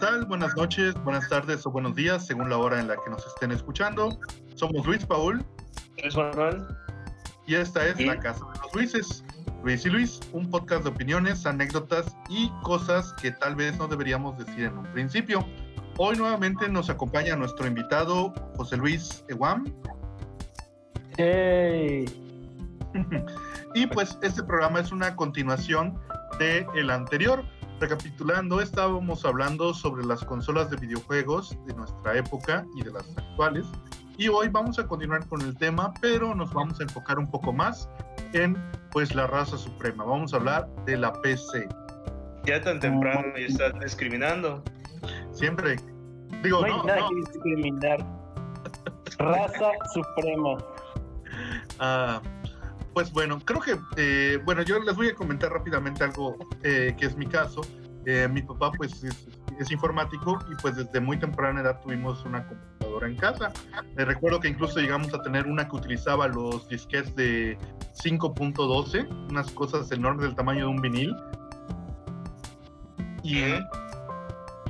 Buenas noches, buenas tardes o buenos días, según la hora en la que nos estén escuchando. Somos Luis Paul. Luis Manuel. Y esta es La Casa de los Luises. Luis y Luis, un podcast de opiniones, anécdotas y cosas que tal vez no deberíamos decir en un principio. Hoy nuevamente nos acompaña nuestro invitado José Luis Eguam. ¡Hey! y pues este programa es una continuación de el anterior. Recapitulando, estábamos hablando sobre las consolas de videojuegos de nuestra época y de las actuales. Y hoy vamos a continuar con el tema, pero nos vamos a enfocar un poco más en pues la raza suprema. Vamos a hablar de la PC. Ya tan temprano y estás discriminando. Siempre. Digo, no hay no, nada no. que discriminar. Raza suprema. Ah, pues bueno, creo que, eh, bueno, yo les voy a comentar rápidamente algo eh, que es mi caso. Eh, mi papá pues es, informático y pues desde muy temprana edad tuvimos una computadora en casa. Eh, recuerdo que incluso llegamos a tener una que utilizaba los disquetes de 5.12, unas cosas enormes del tamaño de un vinil.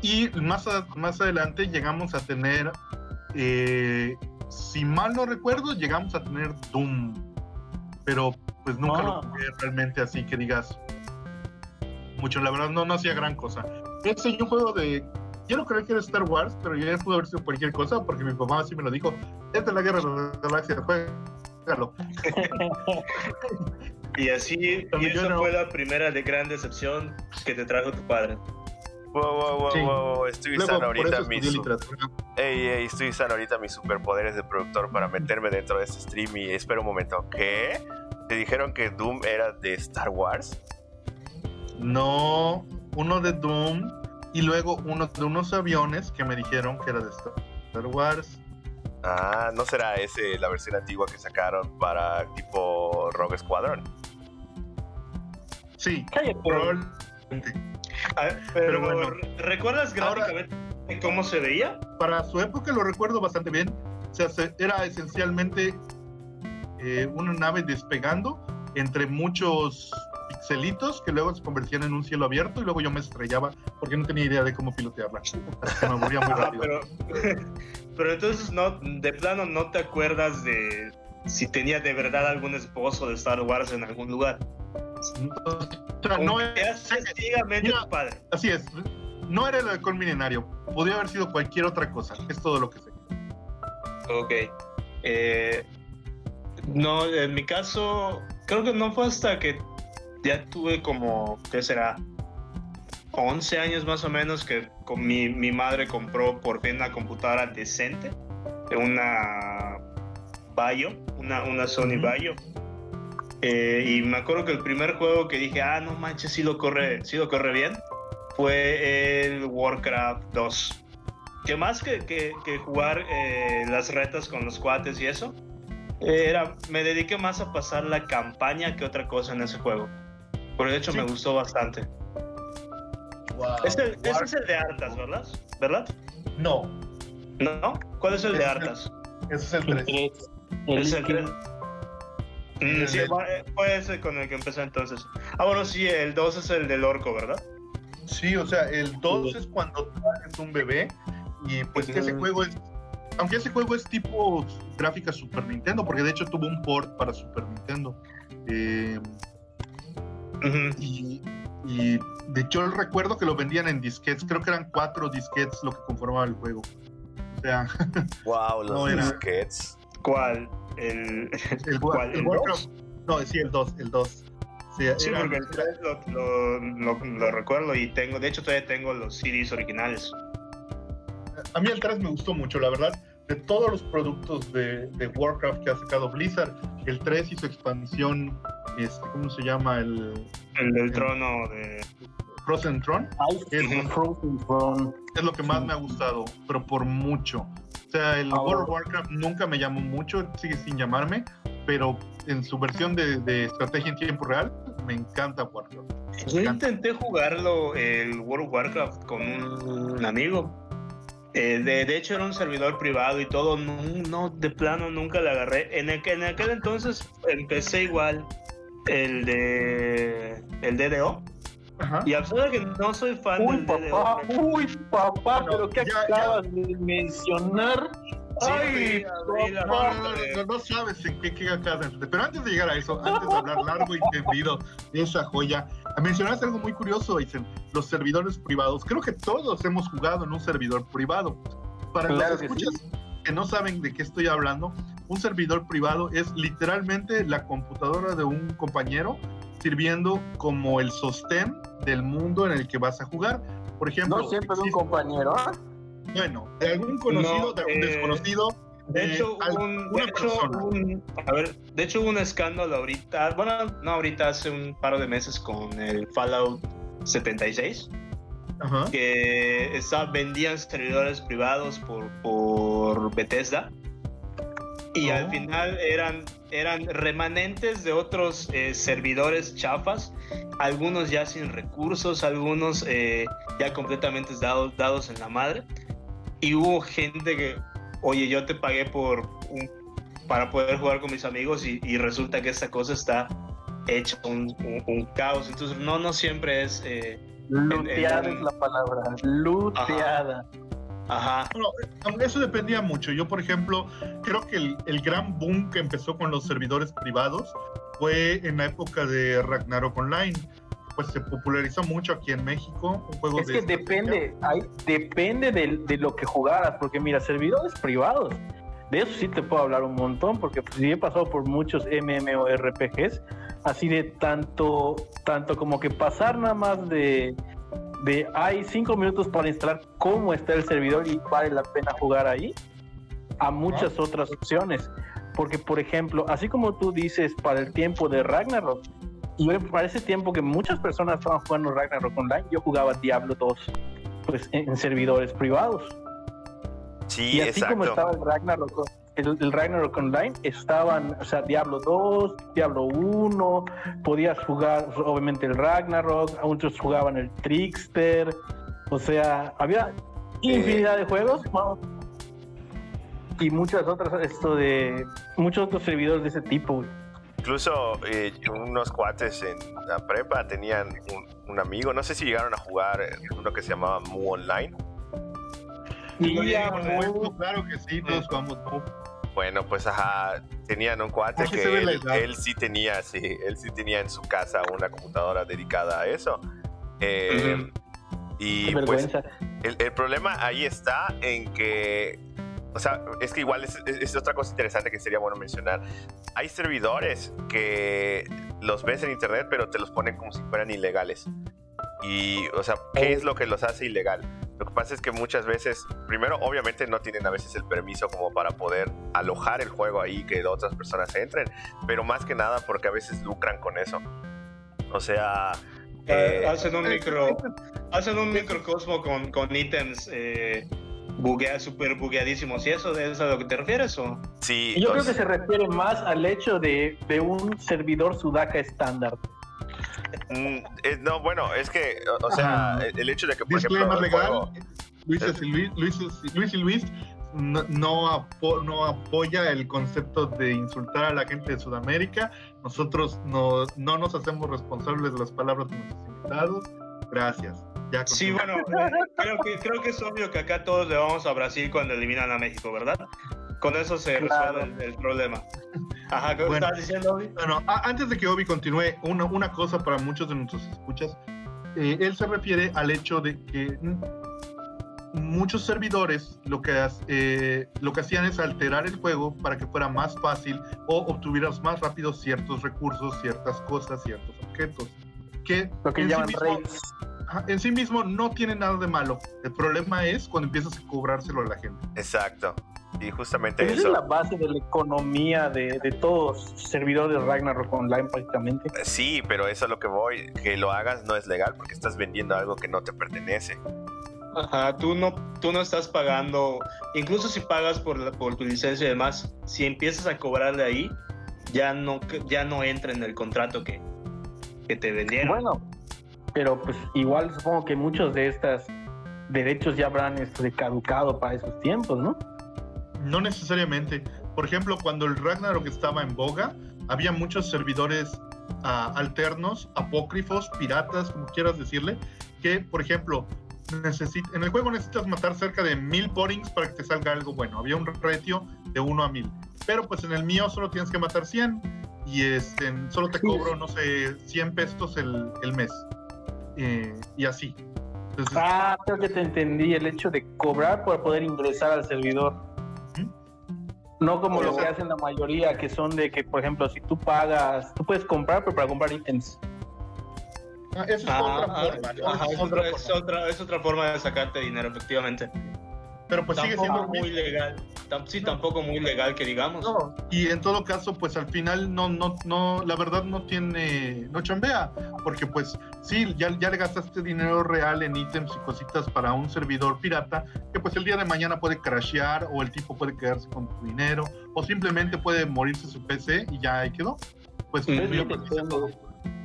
Y, más, más adelante llegamos a tener, eh, si mal no recuerdo, llegamos a tener Doom. Pero pues nunca lo Ah. jugué realmente así que digas mucho. La verdad no, no hacía gran cosa. Ese un juego de... Quiero creer que era Star Wars, pero ya pudo haber sido cualquier cosa porque mi papá así me lo dijo. Esta es la guerra de las galaxias, juégalo. Y así, y esa no. fue la primera de gran decepción que te trajo tu padre. Wow, wow, wow, Sí. wow, Estoy Luego, usando ahorita mis. Ey, ey, estoy usando ahorita mis superpoderes de productor para meterme dentro de este stream y espera un momento. ¿Qué? ¿Te dijeron que Doom era de Star Wars? No, uno de Doom y luego uno de unos aviones que me dijeron que era de Star Wars. Ah, ¿no será ese la versión antigua que sacaron para tipo Rogue Squadron? Sí, probablemente. Pero, Pero bueno. ¿recuerdas Ahora- gráficamente cómo se veía? Para su época lo recuerdo bastante bien. O sea, se- era esencialmente eh, una nave despegando entre muchos pixelitos que luego se convertían en un cielo abierto y luego yo me estrellaba porque no tenía idea de cómo pilotearla. Así que me moría muy Ah, pero, pero entonces no, de plano no te acuerdas de si tenía de verdad algún esposo de Star Wars en algún lugar. O sea, no es, Mira. padre. así es. No era el halcón milenario. Podría haber sido cualquier otra cosa. Es todo lo que sé. Ok. Eh, no, en mi caso, creo que no fue hasta que ya tuve como, ¿qué será? 11 años más o menos que con mi, mi madre compró por fin una computadora decente, una Bayo, una, una Sony. Bayo. Eh, y me acuerdo que el primer juego que dije, ah, no manches, sí lo corre, sí lo corre bien, fue el Warcraft 2 que más que, que- que jugar eh, las retas con los cuates y eso, era, me dediqué más a pasar la campaña que otra cosa en ese juego. Por el hecho Sí. me gustó bastante. El- ese es el de Artas, ¿verdad? ¿Verdad? No, ¿No? ¿Cuál es el de Ese es el- Artas? ese es el El 3. tres. El Es el tres. 3. Mm, sí, del- fue- ese con el que empecé entonces. Ah, bueno, sí, el 2 es el del orco, ¿verdad? Sí, o sea, el 2 es cuando es un bebé y pues ese juego es, aunque ese juego es tipo gráfica Super Nintendo, porque de hecho tuvo un port para Super Nintendo. Eh, y, y de hecho recuerdo que lo vendían en disquetes, creo que eran cuatro disquetes lo que conformaba el juego. O sea, Wow, los No era. disquets. ¿Cuál? El, el, ¿Cuál? el ¿El Warcraft- no, sí, el 2, el 2. Sí, Sí, porque el 3 lo, lo- lo- lo recuerdo y tengo, de hecho todavía tengo los CDs originales. A mí el 3 me gustó mucho, la verdad. De todos los productos de, de Warcraft que ha sacado Blizzard, el 3 y su expansión, este, ¿cómo se llama? El El del Sí. trono de... Frozen Throne, Throne. es lo que más me ha gustado, pero por mucho. O sea, el Ah, World of. Warcraft nunca me llamó mucho, sigue sin llamarme, pero en su versión de, de estrategia en tiempo real, me encanta Warcraft. Yo intenté jugarlo, el World of Warcraft, con un amigo. Eh, de, de hecho era un servidor privado y todo, no, no, de plano nunca le agarré. En, aquel- en aquel entonces empecé igual el de el DDO, Ajá. Y a pesar de que no soy fan Uy, del papá, DDR, uy, papá, pero ya- acabas de mencionar. Ay, No, papá. no, no, no, no sabes en qué, qué acabas de entender. Pero antes de llegar a eso, antes de hablar largo y tendido de esa joya, mencionaste algo muy curioso, dicen los servidores privados. Creo que todos hemos jugado en un servidor privado. Para Claro los que escuchas que no saben de qué estoy hablando, un servidor privado es literalmente la computadora de un compañero sirviendo como el sostén del mundo en el que vas a jugar. Por ejemplo, No siempre de un compañero. ¿ah? Bueno, de algún conocido, No, de algún eh, desconocido. De hecho, al- un, de una hecho, un- a ver, de hecho hubo un escándalo ahorita, bueno, no ahorita, hace un par de meses con el Fallout 76, Ajá. que está, vendían servidores privados por, por Bethesda y Oh. al final eran, eran remanentes de otros eh, servidores chafas, algunos ya sin recursos, algunos eh, ya completamente dados, dados en la madre. Y hubo gente que, oye, yo te pagué por un- para poder jugar con mis amigos y, y resulta que esta cosa está hecha un, un- un caos. Entonces, no, no siempre es... eh, Luteada en- es la palabra. Luteada. ajá. Bueno, eso dependía mucho. Yo, por ejemplo, creo que el, el gran boom que empezó con los servidores privados fue en la época de Ragnarok Online. Pues se popularizó mucho aquí en México. Un juego Es de que depende, hay, depende de, de lo que jugaras, porque mira, servidores privados, de eso sí te puedo hablar un montón, porque pues, sí he pasado por muchos MMORPGs, así de tanto, tanto como que pasar nada más de, de hay cinco minutos para instalar cómo está el servidor y vale la pena jugar ahí, a muchas otras opciones. Porque, por ejemplo, así como tú dices, para el tiempo de Ragnarok, y para ese tiempo que muchas personas estaban jugando Ragnarok Online, yo jugaba Diablo 2 pues, en, servidores privados. Sí, y así exacto. como estaba el Ragnarok, el, el Ragnarok Online, estaban, o sea, Diablo 2, Diablo 1, podías jugar pues, obviamente el Ragnarok, otros jugaban el Trickster, o sea, había infinidad de juegos. Y muchas otras, esto de, muchos otros servidores de ese tipo. güey. Incluso eh, unos cuates en la prepa tenían un, un amigo, no sé si llegaron a jugar uno que se llamaba Mu Online. Supuesto, claro que sí, todos jugamos. ¿no? Bueno, pues ajá, tenían un cuate Aquí que él, sí tenía, sí, él sí tenía en su casa una computadora dedicada a eso. Eh, Y qué pues el, el problema ahí está en que, o sea, es que igual es, es- es otra cosa interesante que sería bueno mencionar. Hay servidores que los ves en internet, pero te los ponen como si fueran ilegales. Y, o sea, ¿qué es lo que los hace ilegal? Lo que pasa es que muchas veces, primero, obviamente no tienen a veces el permiso como para poder alojar el juego ahí, que otras personas entren, pero más que nada porque a veces lucran con eso. O sea, Eh, eh, hacen un micro, hacen un microcosmo con, con ítems eh, buguea, super bugueadísimos. ¿Y eso de eso a lo que te refieres? O? sí, Yo creo que se refiere más al hecho de, de un servidor Sudaka estándar. Mm, eh, no, bueno, es que, o, o sea, Ajá. el, hecho de que, por Disclaimer ejemplo, legal. juego- Luis, y Luis, Luis, Luis y Luis no, no, apo- no apoya el concepto de insultar a la gente de Sudamérica. Nosotros no, no nos hacemos responsables de las palabras de nuestros invitados. Gracias. Ya Sí, bueno, creo que, creo que es obvio que acá todos le vamos a Brasil cuando eliminan a México, ¿verdad? Con eso se Claro. resuelve el, el problema. Ajá, ¿qué Bueno. estabas diciendo, Obi? Bueno, a- antes de que Obi continúe, una, una cosa para muchos de nuestros escuchas. Eh, él se refiere al hecho de que muchos servidores lo que, eh, lo que hacían es alterar el juego para que fuera más fácil o obtuvieras más rápido ciertos recursos, ciertas cosas, ciertos objetos. Que Lo que en sí llaman mismo- raids. En sí mismo no tiene nada de malo. El problema es cuando empiezas a cobrárselo a la gente. exacto. Y justamente Esa es eso. la base de la economía de, de todos los servidores de Ragnarok Online prácticamente. Sí, pero eso es lo que voy. Que lo hagas no es legal porque estás vendiendo algo que no te pertenece. Ajá, tú no, tú no estás pagando, incluso si pagas por, la- por tu licencia y demás, si empiezas a cobrar de ahí, ya no, ya no entra en el contrato que, que te vendieron. Bueno, pero pues igual supongo que muchos de estos derechos ya habrán esto de caducado para esos tiempos, ¿no? No necesariamente. Por ejemplo, cuando el Ragnarok estaba en boga, había muchos servidores ah, alternos, apócrifos, piratas, como quieras decirle, que, por ejemplo, en el juego necesitas matar cerca de mil porings para que te salga algo bueno. Había un ratio de 1 a mil. Pero pues en el mío solo tienes que matar 100 y este, solo te cobro, no sé, 100 pesos el, el mes. Eh, y así. ah, creo que te entendí, el hecho de cobrar para poder ingresar al servidor. No como lo que hacen la mayoría, que son de que, por ejemplo, si tú pagas, tú puedes comprar, pero para comprar ítems. Ah, es, otra es, otra, forma de sacarte dinero, efectivamente. Pero pues sigue siendo muy legal. sí, tampoco muy legal que digamos. y en todo caso, pues al final no, no, no, la verdad no tiene, no chambea, porque pues sí, ya, ya le gastaste dinero real en ítems y cositas para un servidor pirata, que pues el día de mañana puede crashear o el tipo puede quedarse con tu dinero o simplemente puede morirse su PC y ya ahí quedó. Pues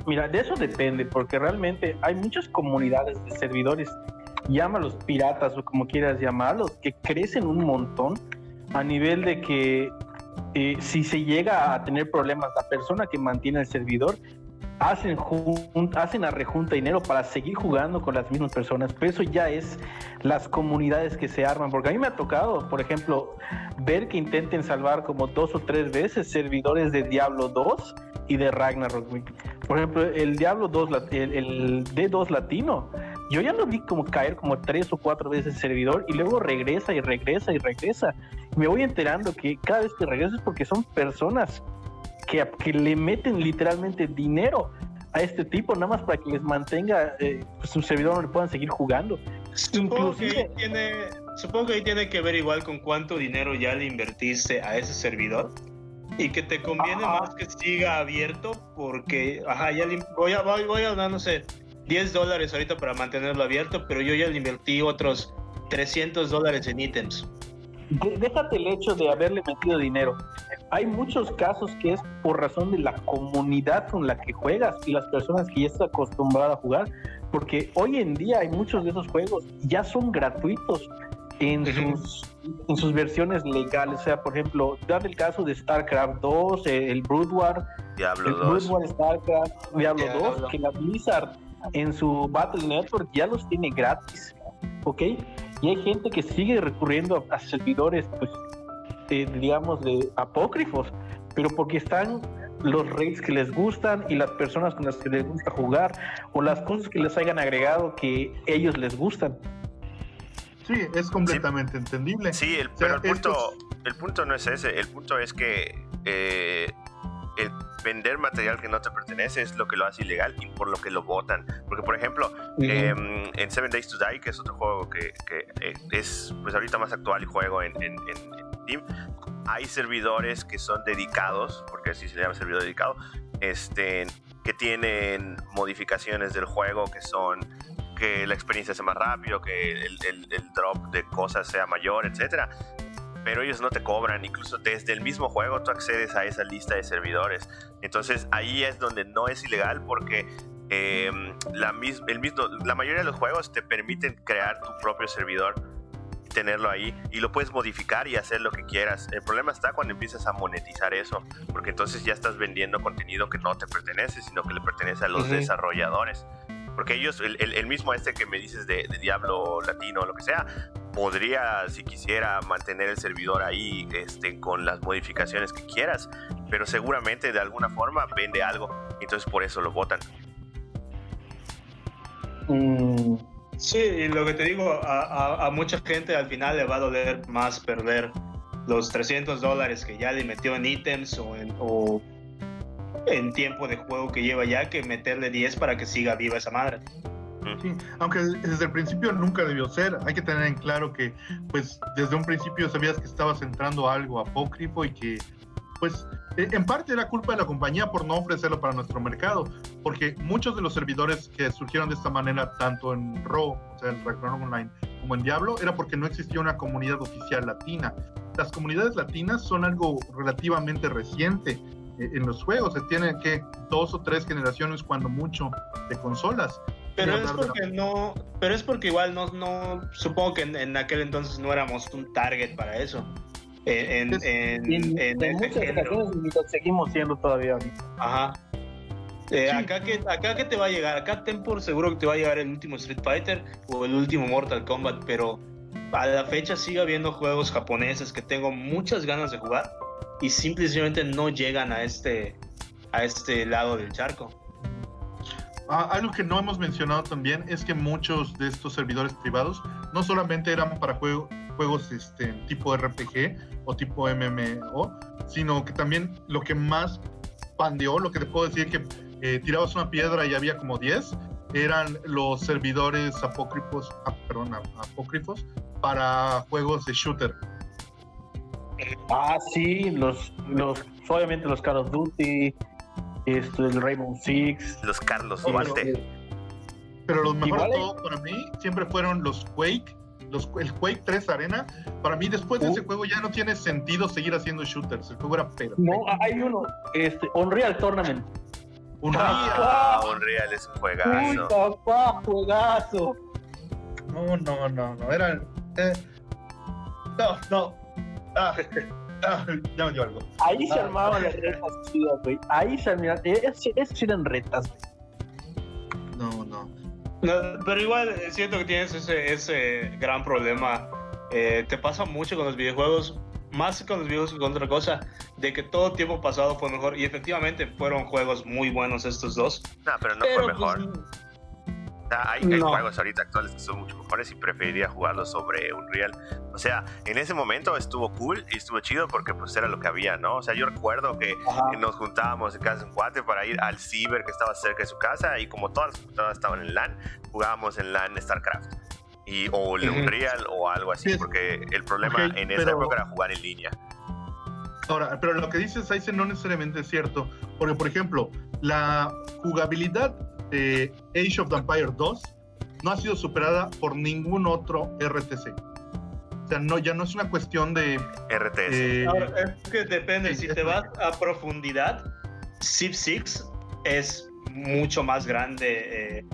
Mira, de eso depende, porque realmente hay muchas comunidades de servidores, llámalos piratas o como quieras llamarlos, que crecen un montón a nivel de que eh, si se llega a tener problemas, la persona que mantiene el servidor hacen, hacen a rejunta dinero para seguir jugando con las mismas personas, pero eso ya es las comunidades que se arman, porque a mí me ha tocado, por ejemplo, ver que intenten salvar como dos o tres veces servidores de Diablo 2 y de Ragnarok. Por ejemplo, el Diablo 2, el, D2 latino, yo ya lo vi como caer como tres o cuatro veces el servidor y luego regresa y regresa y regresa. me voy enterando que cada vez que regresa es porque son personas que, que le meten literalmente dinero a este tipo, nada más para que les mantenga eh, pues, su servidor no le puedan seguir jugando. Supongo que, tiene, supongo que ahí tiene que ver igual con cuánto dinero ya le invertiste a ese servidor y que te conviene más que siga abierto porque, ajá, ya voy a, voy, a dar, no sé, 10 dólares ahorita para mantenerlo abierto, pero yo ya le invertí otros 300 dólares en ítems. Déjate el hecho de haberle metido dinero. Hay muchos casos que es por razón de la comunidad con la que juegas y las personas que ya están acostumbradas a jugar, porque hoy en día hay muchos de esos juegos ya son gratuitos en sus, en sus versiones legales. O sea, por ejemplo, dar el caso de StarCraft 2, el Brood War, Diablo el 2. Brood War, StarCraft, Diablo, 2, que la Blizzard en su Battle Network ya los tiene gratis, ¿ok? Y hay gente que sigue recurriendo a, servidores, pues, digamos, de apócrifos, pero porque están los raids que les gustan y las personas con las que les gusta jugar o las cosas que les hayan agregado que ellos les gustan. Sí, es completamente entendible. Sí, el, pero el punto, el punto no es ese, el punto es que eh, el vender material que no te pertenece es lo que lo hace ilegal y por lo que lo votan. Porque, por ejemplo, em, en Seven Days to Die, que es otro juego que, eh, es pues ahorita más actual y juego en, en, Steam, hay servidores que son dedicados, porque así se llama servidor dedicado, este, que tienen modificaciones del juego que son que la experiencia sea más rápido, que el, drop de cosas sea mayor, etcétera. Pero ellos no te cobran, incluso desde el mismo juego tú accedes a esa lista de servidores. Entonces ahí es donde no es ilegal porque em, la, el mismo, la mayoría de los juegos te permiten crear tu propio servidor tenerlo ahí y lo puedes modificar y hacer lo que quieras. El problema está cuando empiezas a monetizar eso, porque entonces ya estás vendiendo contenido que no te pertenece, sino que le pertenece a los desarrolladores. Porque ellos, el, mismo este que me dices de, Diablo Latino o lo que sea, podría, si quisiera, mantener el servidor ahí este, con las modificaciones que quieras, pero seguramente de alguna forma vende algo, entonces por eso lo votan. Mm. Sí, y lo que te digo, a, mucha gente al final le va a doler más perder los 300 dólares que ya le metió en ítems o, en, o en tiempo de juego que lleva ya que meterle 10 para que siga viva esa madre. Sí, aunque desde el principio nunca debió ser, hay que tener en claro que pues desde un principio sabías que estabas entrando a algo apócrifo y que pues e, en parte era culpa de la compañía por no ofrecerlo para nuestro mercado, porque muchos de los servidores que surgieron de esta manera, tanto en RAW, o sea, en Ragnarok Online, como en Diablo, era porque no existía una comunidad oficial latina. Las comunidades latinas son algo relativamente reciente en los juegos. Se tiene que dos o tres generaciones, cuando mucho, de consolas. Pero es porque no, pero es porque igual no, no supongo que en, aquel entonces no éramos un target para eso. En, en, en, muchas seguimos siendo todavía Ajá. Eh, Sí. acá, que, acá que te va a llegar, acá ten por seguro que te va a llegar el último Street Fighter o el último Mortal Kombat, pero a la fecha sigue habiendo juegos japoneses que tengo muchas ganas de jugar y simplemente no llegan a este, a este lado del charco. Ah, algo que no hemos mencionado también es que muchos de estos servidores privados no solamente eran para juego- juegos este, tipo RPG o tipo MMO, sino que también lo que más pandeó, lo que te puedo decir que eh, tirabas una piedra y había como 10, eran los servidores apócrifos, ah, perdón, ap- apócrifos para juegos de shooter. Ah, sí, los, los, obviamente los Call of Duty, esto, el Rainbow Six. Los Carlos Duarte. Pero los mejores de todo para mí siempre fueron los Quake, los, el Quake 3 Arena. Para mí después de Uh. ese juego ya no tiene sentido seguir haciendo shooters. El juego era perfecto. No, hay uno, este, Unreal Tournament. Unreal. Ah, Unreal es un Uy, juegazo. papá, juegazo. No, no, no, no. Era. eh, no, no. Ah, ah, ya me dio algo. Ahí se Ah. armaban las retas chidas, güey. Ahí se armaban, esas esas eran retas, güey. No, no. No, pero igual eh, siento que tienes ese, ese gran problema. Eh, te pasa mucho con los videojuegos, más con los videojuegos que con otra cosa, de que todo tiempo pasado fue mejor. Y efectivamente fueron juegos muy buenos estos dos. No, pero no pero fue mejor. pues, O sea, hay, hay no. juegos ahorita actuales que son mucho mejores y preferiría jugarlos sobre Unreal. O sea, en ese momento estuvo cool y estuvo chido porque pues era lo que había, ¿no? O sea, yo recuerdo que ajá. nos juntábamos en casa de un cuate para ir al ciber que estaba cerca de su casa y como todas las computadoras estaban en LAN, jugábamos en LAN StarCraft. Y, o el Ujú. Unreal o algo así, Sí. porque el problema Ok, en esa pero- época era jugar en línea. Ahora, pero lo que dices, Aizen, no necesariamente es cierto. Porque, por ejemplo, la jugabilidad de Age of Empire 2 no ha sido superada por ningún otro RTC. O sea, no, ya no es una cuestión de. RTS. eh, Ahora, es que depende, Sí, si te vas a profundidad, Civ 6 es mucho más grande eh,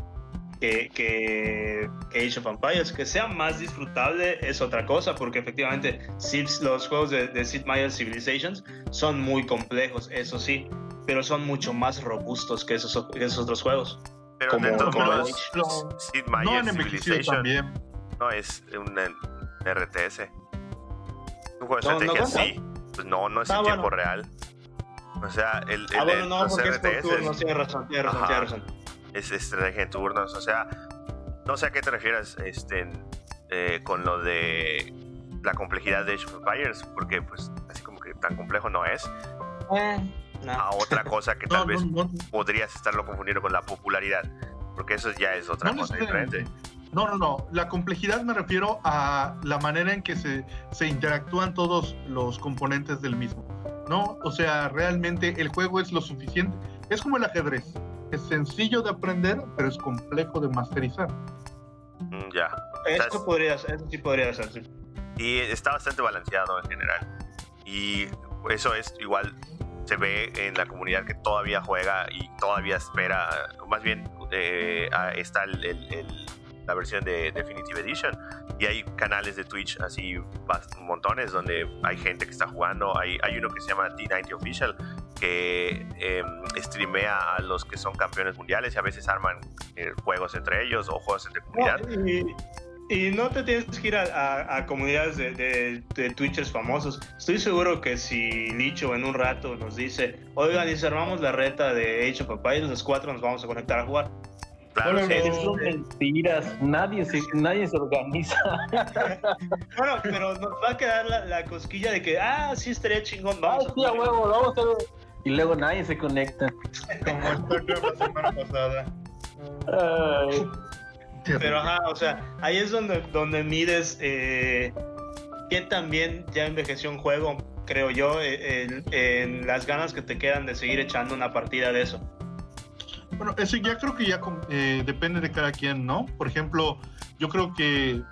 que, que- que Age of Empires. Que sea más disfrutable es otra cosa, porque efectivamente Civ- los juegos de, de Sid Meier's Civilizations son muy complejos, eso sí, pero son mucho más robustos que esos, que esos otros juegos. pero como- de todos como modos, Sid no han Meier's envejecido Civilization también. no es un RTS. Un juego de No, no estrategia sí. Pues no, no es Ah, en bueno. tiempo real. O sea, el, el, Ah, bueno, no, los porque es RTS turnos, tienes razón, razón, razón. es estrategia en turnos. O sea, no sé a qué te refieres este, eh, con lo de la complejidad de Age of Empires, porque pues así como que tan complejo no es. Eh, no. A otra cosa que tal No, vez no, no, podrías estarlo confundiendo con la popularidad, porque eso ya es otra no cosa diferente. No, no, no. La complejidad me refiero a la manera en que se, se interactúan todos los componentes del mismo. ¿No? O sea, realmente el juego es lo suficiente. Es como el ajedrez. Es sencillo de aprender, pero es complejo de masterizar. Mm, ya. Eso, ¿sabes? podría, eso sí podría ser, sí. Y está bastante balanceado en general. Y eso es igual, se ve en la comunidad que todavía juega y todavía espera, más bien eh, está la versión de Definitive Edition y hay canales de Twitch así montones donde hay gente que está jugando. Hay, hay uno que se llama T90 Official que eh, streamea a los que son campeones mundiales y a veces arman eh, juegos entre ellos o juegos entre comunidad. Y no te tienes que ir a, a- a comunidades de, de, de Twitchers famosos. Estoy seguro que si Licho en un rato nos dice, oigan, y si armamos la reta de Age of Empires, los cuatro nos vamos a conectar a jugar. Claro, Bueno, sí. son mentiras. Nadie se, nadie se organiza. Bueno, pero nos va a quedar la, la cosquilla de que, ah, sí estaría chingón, Ay, vamos a sí, a jugar. huevo, vamos a hacer. Y luego nadie se conecta. Como StarCraft la semana pasada. Ay. Pero ajá, o sea, ahí es donde, donde mides eh, qué también ya envejeció un juego, creo yo, eh, en, en las ganas que te quedan de seguir echando una partida de eso. Bueno, eso ya creo que ya eh, depende de cada quien, ¿no? Por ejemplo, yo creo que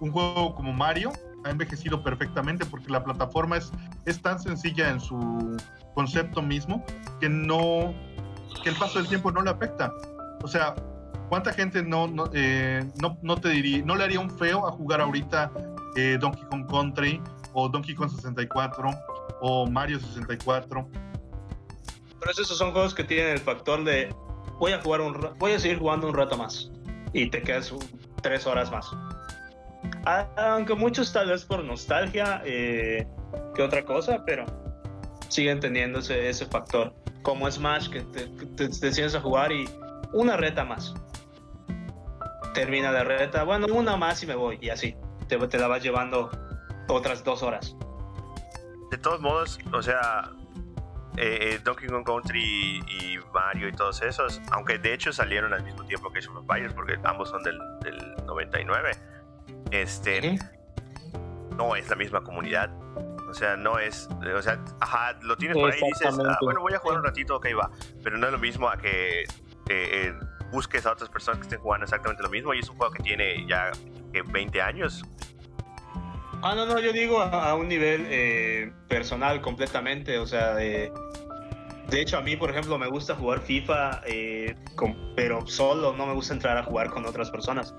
un juego como Mario ha envejecido perfectamente porque la plataforma es, es tan sencilla en su concepto mismo que no que el paso del tiempo no le afecta. O sea, ¿cuánta gente no, no, eh, no, no te diría, no le haría un feo a jugar ahorita eh, Donkey Kong Country o Donkey Kong 64 o Mario 64? pero esos son juegos que tienen el factor de voy a jugar un voy a seguir jugando un rato más y te quedas tres horas más. Aunque muchos tal vez por nostalgia eh, que otra cosa, pero siguen teniendo ese, factor. Como Smash, que te, te, te a jugar y una reta más. Termina la reta, bueno, una más y me voy, y así. Te, te la vas llevando otras dos horas. De todos modos, o sea, eh, eh, Donkey Kong Country y Mario y todos esos, aunque de hecho salieron al mismo tiempo que Age of Empires, porque ambos son del, del 99, este, no es la misma comunidad. O sea, no es, o sea, ajá, lo tienes por ahí y dices, ah, bueno, voy a jugar un ratito, ok, va. Pero no es lo mismo a que eh, eh, busques a otras personas que estén jugando exactamente lo mismo y es un juego que tiene ya que 20 años. Ah, no, no, yo digo a, a un nivel eh, personal completamente, o sea, de, de hecho a mí, por ejemplo, me gusta jugar FIFA, eh, con- pero solo, no me gusta entrar a jugar con otras personas.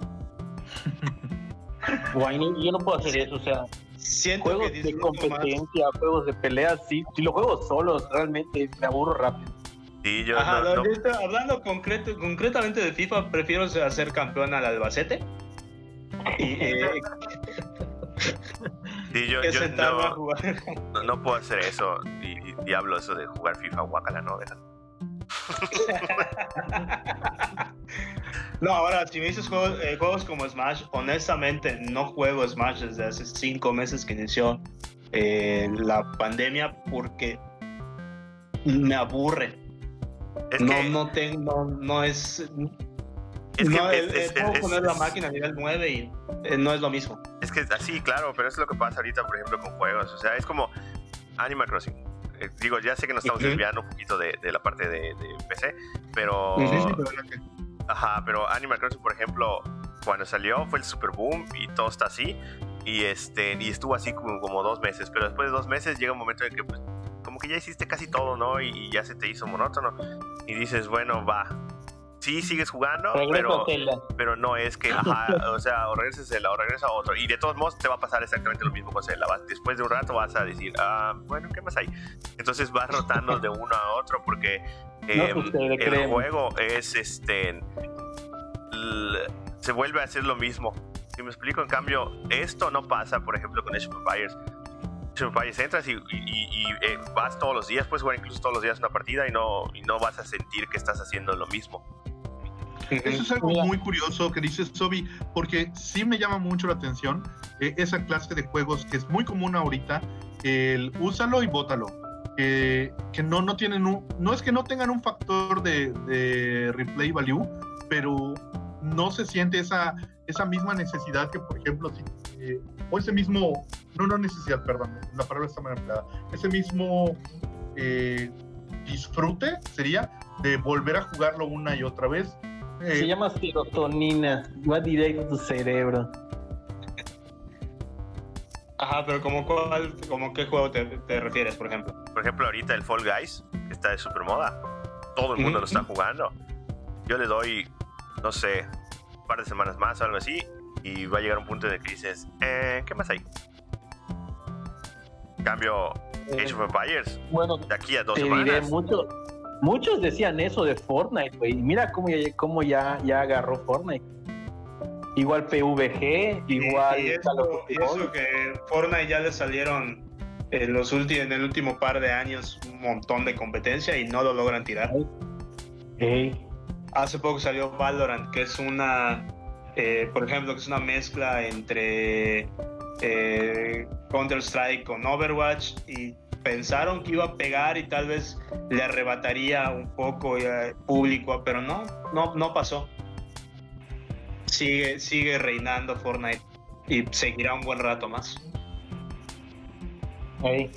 Guay, yo no puedo hacer eso, o sea, Siento juegos que de más. competencia, juegos de peleas, sí, si los juego solos, realmente me aburro rápido. Sí, yo Ajá, no- no, hablando concreto, concretamente de FIFA, prefiero ser campeón al Albacete. Y, eh, sí, yo- que yo sentarme a no- jugar. No, no puedo hacer eso. Y, y diablo, eso de jugar FIFA, guacala, no, déjalo. No, ahora, si me dices juegos, eh, juegos como Smash, honestamente no juego Smash desde hace cinco meses que inició eh, la pandemia porque me aburre. Es no, que, no tengo, no, no es. es, que no, es, es- puedo es- poner la máquina nivel 9 y eh, no es lo mismo. es que así, claro, pero es lo que pasa ahorita, por ejemplo, con juegos. O sea, es como Animal Crossing. Eh, digo, ya sé que nos estamos Ujú. desviando un poquito de, de la parte de, de PC, pero. Sí, sí, pero adelante. Ajá, pero Animal Crossing, por ejemplo, cuando salió fue el super boom y todo está así. Y este y estuvo así como, como dos meses. Pero después de dos meses llega un momento en que pues, como que ya hiciste casi todo, ¿no? Y, y ya se te hizo monótono. Y dices, bueno, va. Sí, sigues jugando, pero, pero no es que, ajá, o sea, o regreses a Zelda o regresa a otro. Y de todos modos te va a pasar exactamente lo mismo con Zelda. Vas- después de un rato vas a decir, ah, bueno, ¿qué más hay? Entonces vas rotando de uno a otro porque No em, sucede, el créeme. juego es este. se vuelve a hacer lo mismo. Si me explico, en cambio, esto no pasa, por ejemplo, con Age of Empires. Of Empires entras y, y- y- y, eh, vas todos los días, puedes jugar incluso todos los días una partida y no, y no vas a sentir que estás haciendo lo mismo. Eso es algo muy curioso que dices, Sobi, porque sí me llama mucho la atención eh, esa clase de juegos que es muy común ahorita, el úsalo y bótalo. Que, que no, no tienen un, no es que no tengan un factor de, de replay value, pero no se siente esa, esa misma necesidad que, por ejemplo, si, eh, o ese mismo, no, no necesidad, perdón, la palabra está mal empleada, ese mismo eh, disfrute sería de volver a jugarlo una y otra vez. Eh, Se llama serotonina, va directo a tu cerebro. Ajá, pero como cuál, como qué juego te, te refieres, por ejemplo. Por ejemplo, ahorita el Fall Guys, que está de super moda. Todo el mundo lo está jugando. Yo le doy, no sé, un par de semanas más o algo así. Y va a llegar un punto en el que dices, eh, ¿qué más hay? Cambio, Age of Empires, Bueno, de aquí a dos te diré, semanas. muchos, decían eso de Fortnite, güey. y Mira cómo ya, cómo ya, ya agarró Fortnite. Igual PVG, igual y, eso, y que Fortnite ya le salieron en, los últimos, en el último par de años un montón de competencia y no lo logran tirar. Hace poco salió Valorant, que es una, eh, por ejemplo, que es una mezcla entre eh, Counter-Strike con Overwatch y pensaron que iba a pegar y tal vez le arrebataría un poco eh, público, pero no, no, no pasó. Sigue, sigue reinando Fortnite y seguirá un buen rato más. ey.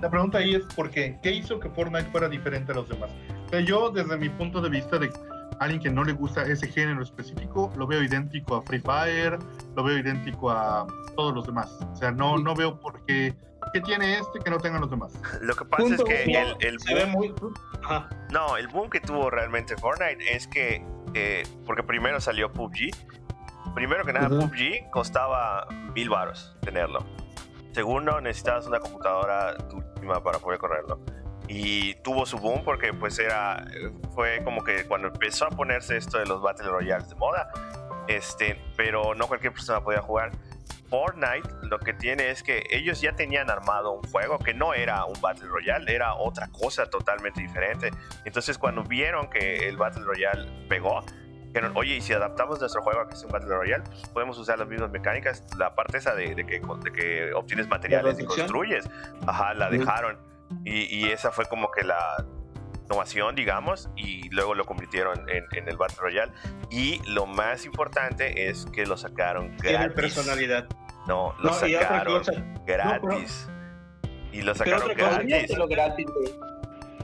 La pregunta ahí es ¿por qué? ¿Qué hizo que Fortnite fuera diferente a los demás? O sea, yo desde mi punto de vista de alguien que no le gusta ese género específico, lo veo idéntico a Free Fire, lo veo idéntico a todos los demás. O sea, no, no veo por qué, qué tiene este que no tengan los demás. Lo que pasa Punto es que uno, el, el Se ve boom, muy... Ajá. no, el boom que tuvo realmente Fortnite es que, eh, porque primero salió PUBG. Primero que nada. PUBG costaba mil baros tenerlo. Segundo, necesitabas una computadora última para poder correrlo. Y tuvo su boom porque pues era fue como que cuando empezó a ponerse esto de los Battle Royales de moda este pero no cualquier persona podía jugar Fortnite lo que tiene es que ellos ya tenían armado un juego que no era un Battle Royale, era otra cosa totalmente diferente. Entonces cuando vieron que el Battle Royale pegó, dijeron, oye, y si adaptamos nuestro juego a que sea un Battle Royale, pues podemos usar las mismas mecánicas. La parte esa de, que, de que, obtienes materiales y construyes, ajá, la dejaron. Y, y, esa fue como que la innovación, digamos, y luego lo convirtieron en, en, el Battle Royale. Y lo más importante es que lo sacaron gratis. Tiene personalidad. No, lo sacaron gratis. Y, lo sacaron gratis.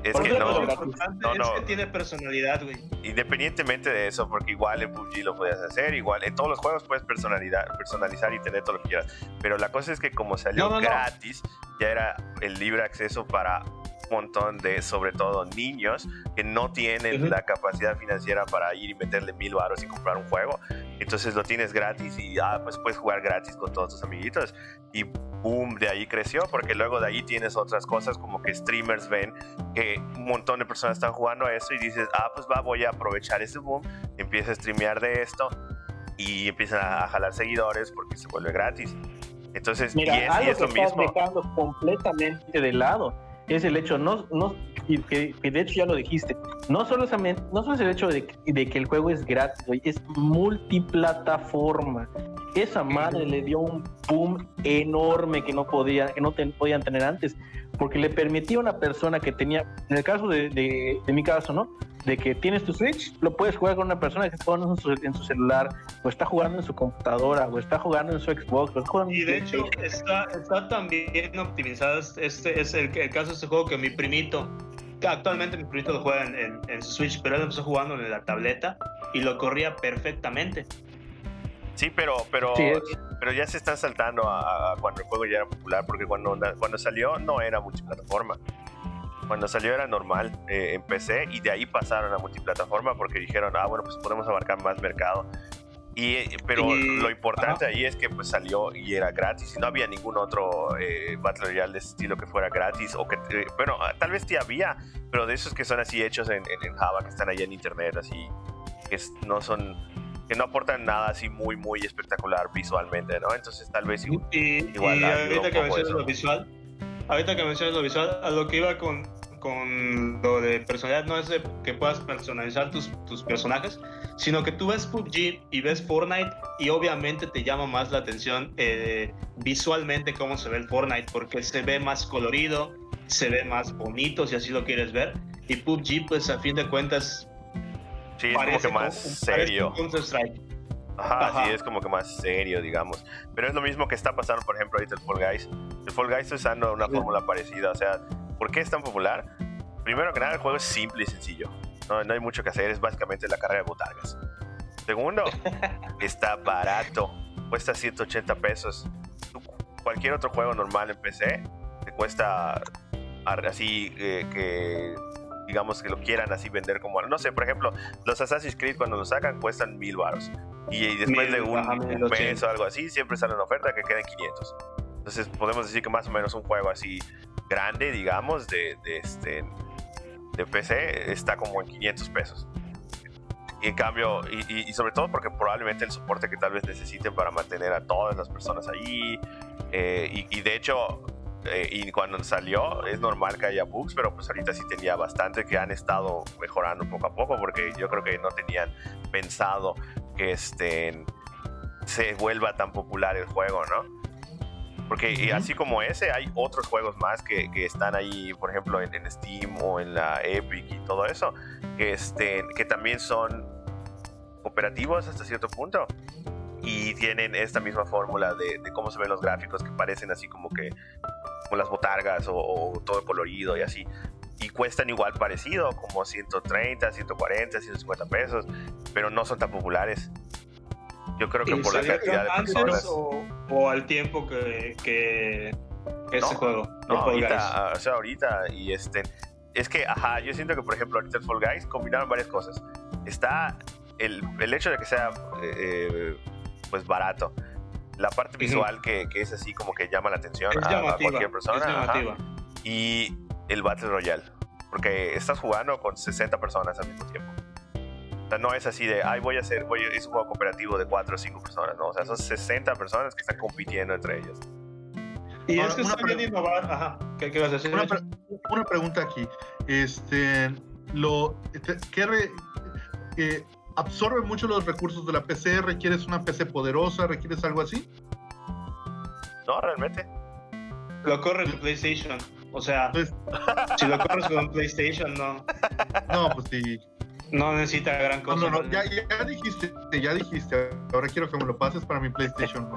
Es que no, no, no, Es que tiene personalidad, güey. Independientemente de eso, porque igual en PUBG lo puedes hacer, igual en todos los juegos puedes personalizar, personalizar y tener todo lo que quieras. Pero la cosa es que como salió gratis, ya era el libre acceso para montón de, sobre todo, niños que no tienen la capacidad financiera para ir y meterle mil baros y comprar un juego. Entonces lo tienes gratis y ah, pues puedes jugar gratis con todos tus amiguitos. Y boom, de ahí creció, porque luego de ahí tienes otras cosas como que streamers ven que un montón de personas están jugando a eso y dices, ah, pues va, voy a aprovechar ese boom, empieza a streamear de esto y empiezan a jalar seguidores porque se vuelve gratis. Entonces, y es, y es lo mismo. dejando completamente de lado es el hecho, no, no, que, de hecho ya lo dijiste, no solo no solo es el hecho de, que el juego es gratis, es multiplataforma. Esa madre le dio un boom enorme que no podía, que no podían tener antes, porque le permitía a una persona que tenía, en el caso de, de mi caso, ¿no? de que tienes tu Switch, lo puedes jugar con una persona que está jugando en su, celular, o está jugando en su computadora, o está jugando en su Xbox. y de hecho, está, está tan bien optimizado. Este es el, caso de este juego que mi primito, que actualmente mi primito lo juega en, su Switch, pero él empezó jugando en la tableta y lo corría perfectamente. Sí, pero, pero, pero ya se está saltando a, cuando el juego ya era popular, porque cuando, cuando salió no era multiplataforma cuando salió era normal eh, en PC y de ahí pasaron a multiplataforma porque dijeron, ah, bueno, pues podemos abarcar más mercado. Y, eh, pero lo importante ahí es que pues salió y era gratis y no había ningún otro eh, Battle Royale de ese estilo que fuera gratis o que, bueno, ah, tal vez sí había, pero de esos que son así hechos en, en, Java, que están allá en internet, así, que no son, que no aportan nada así muy, muy espectacular visualmente, ¿no? Entonces tal vez igual, y, ahorita que mencionas lo visual, ahorita que mencionas lo visual, a lo que iba con con lo de personalidad no es de que puedas personalizar tus, tus personajes, sino que tú ves PUBG y ves Fortnite y obviamente te llama más la atención eh, visualmente cómo se ve el Fortnite, porque se ve más colorido, se ve más bonito si así lo quieres ver. Y PUBG, pues a fin de cuentas, sí, es como que más serio. Ajá, sí, es como que más serio, digamos. Pero es lo mismo que está pasando, por ejemplo, ahorita el Fall Guys. El Fall Guys está usando una fórmula parecida, o sea, ¿Por qué es tan popular? Primero que nada, el juego es simple y sencillo. No, no hay mucho que hacer, es básicamente la carga de botargas. Segundo, está barato. Cuesta 180 pesos. Cualquier otro juego normal en PC te cuesta así eh, que digamos que lo quieran así vender como no sé por ejemplo los Assassin's Creed cuando lo sacan cuestan mil baros y, después de un, mes o algo así siempre sale una oferta que queden 500 entonces podemos decir que más o menos un juego así grande, digamos, de, este, de PC está como en 500 pesos. Y en cambio, y, sobre todo porque probablemente el soporte que tal vez necesiten para mantener a todas las personas ahí. Eh, y, de hecho, eh, y cuando salió es normal que haya bugs, pero pues ahorita sí tenía bastante que han estado mejorando poco a poco porque yo creo que no tenían pensado que este, se vuelva tan popular el juego, ¿no? Porque así como ese, hay otros juegos más que, que están ahí, por ejemplo, en, Steam o en la Epic y todo eso, que, este, que también son operativos hasta cierto punto. Y tienen esta misma fórmula de, de, cómo se ven los gráficos que parecen así como que como las botargas o, o todo colorido y así y cuestan igual parecido, como 130, 140, 150 pesos, pero no son tan populares. Yo creo que por la cantidad de personas. O, al tiempo que, que ese juego. No, ahorita, o sea, ahorita. Y este. Es que, ajá, yo siento que, por ejemplo, ahorita el Fall Guys combinaron varias cosas. Está el, el hecho de que sea, eh, pues, barato. La parte visual que, que, es así como que llama la atención a, cualquier persona. Es Y el Battle Royale. Porque estás jugando con 60 personas al mismo tiempo. O sea, no es así de, ay, voy a hacer, voy a- es un juego cooperativo de 4 o 5 personas, ¿no? O sea, son 60 personas que están compitiendo entre ellas. Y Ahora, es que está bien innovar. Ajá. ¿Qué, qué vas a decir? Una, pre- una pregunta aquí. Este, lo, este, ¿qué re- eh, absorbe mucho los recursos de la PC? ¿Requieres una PC poderosa? ¿Requieres algo así? No, realmente. Lo corre tu PlayStation. O sea, Entonces, si lo corres con PlayStation, no, no, pues sí. no necesita gran No, cosa. no, no, ya, ya dijiste, ya dijiste. Ahora quiero que me lo pases para mi PlayStation.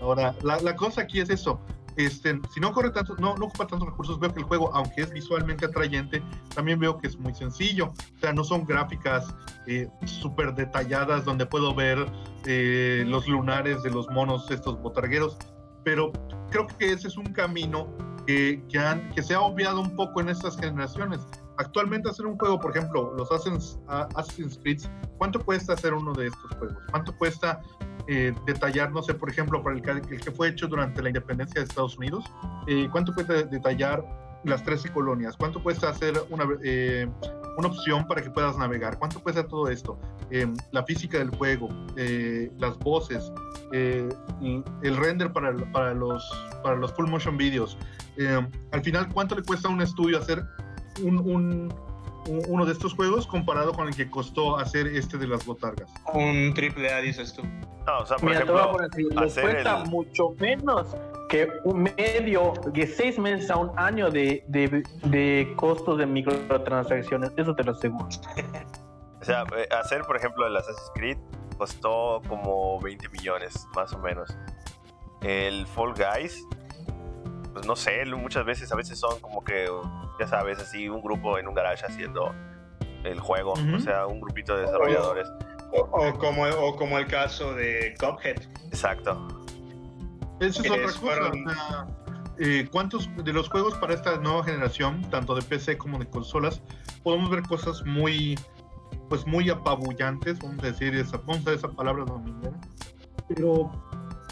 Ahora, la, la cosa aquí es eso. Este, si no corre no, no ocupa tantos recursos, veo que el juego, aunque es visualmente atrayente, también veo que es muy sencillo. O sea, no son gráficas eh, súper detalladas donde puedo ver eh, los lunares de los monos, estos botargueros. Pero creo que ese es un camino que, que se ha obviado un poco en estas generaciones. Actualmente hacer un juego, por ejemplo, los Assassin's, a- Assassin's Creed, ¿cuánto cuesta hacer uno de estos juegos? ¿Cuánto cuesta eh, detallar, no sé, por ejemplo, para el, el que fue hecho durante la independencia de Estados Unidos? eh, ¿Cuánto cuesta detallar las 13 colonias? ¿Cuánto cuesta hacer una, eh, una opción para que puedas navegar? ¿Cuánto cuesta todo esto? Eh, la física del juego, eh, las voces, eh, el render para, para, los, para los full motion videos. Eh, al final, ¿cuánto le cuesta a un estudio hacer un, un- un- uno de estos juegos comparado con el que costó hacer este de las botargas? Un triple A, dices tú. No, o sea, por Mira, ejemplo, poner así, les hacer cuesta el- mucho menos que un medio, de seis meses a un año de, de, de costos de microtransacciones, eso te lo aseguro. o sea, eh, hacer, por ejemplo, el Assassin's Creed costó como 20 millones, más o menos. El Fall Guys, pues no sé, muchas veces, a veces son como que, ya sabes, así un grupo en un garage haciendo el juego, o sea, un grupito de desarrolladores. O, o como, o como el caso de Cuphead. Exacto. Esa es otra cosa. fueron- o sea, eh, ¿Cuántos de los juegos para esta nueva generación, tanto de PC como de consolas, podemos ver cosas muy, pues muy apabullantes, vamos a decir esa, vamos a usar esa palabra dominguera, pero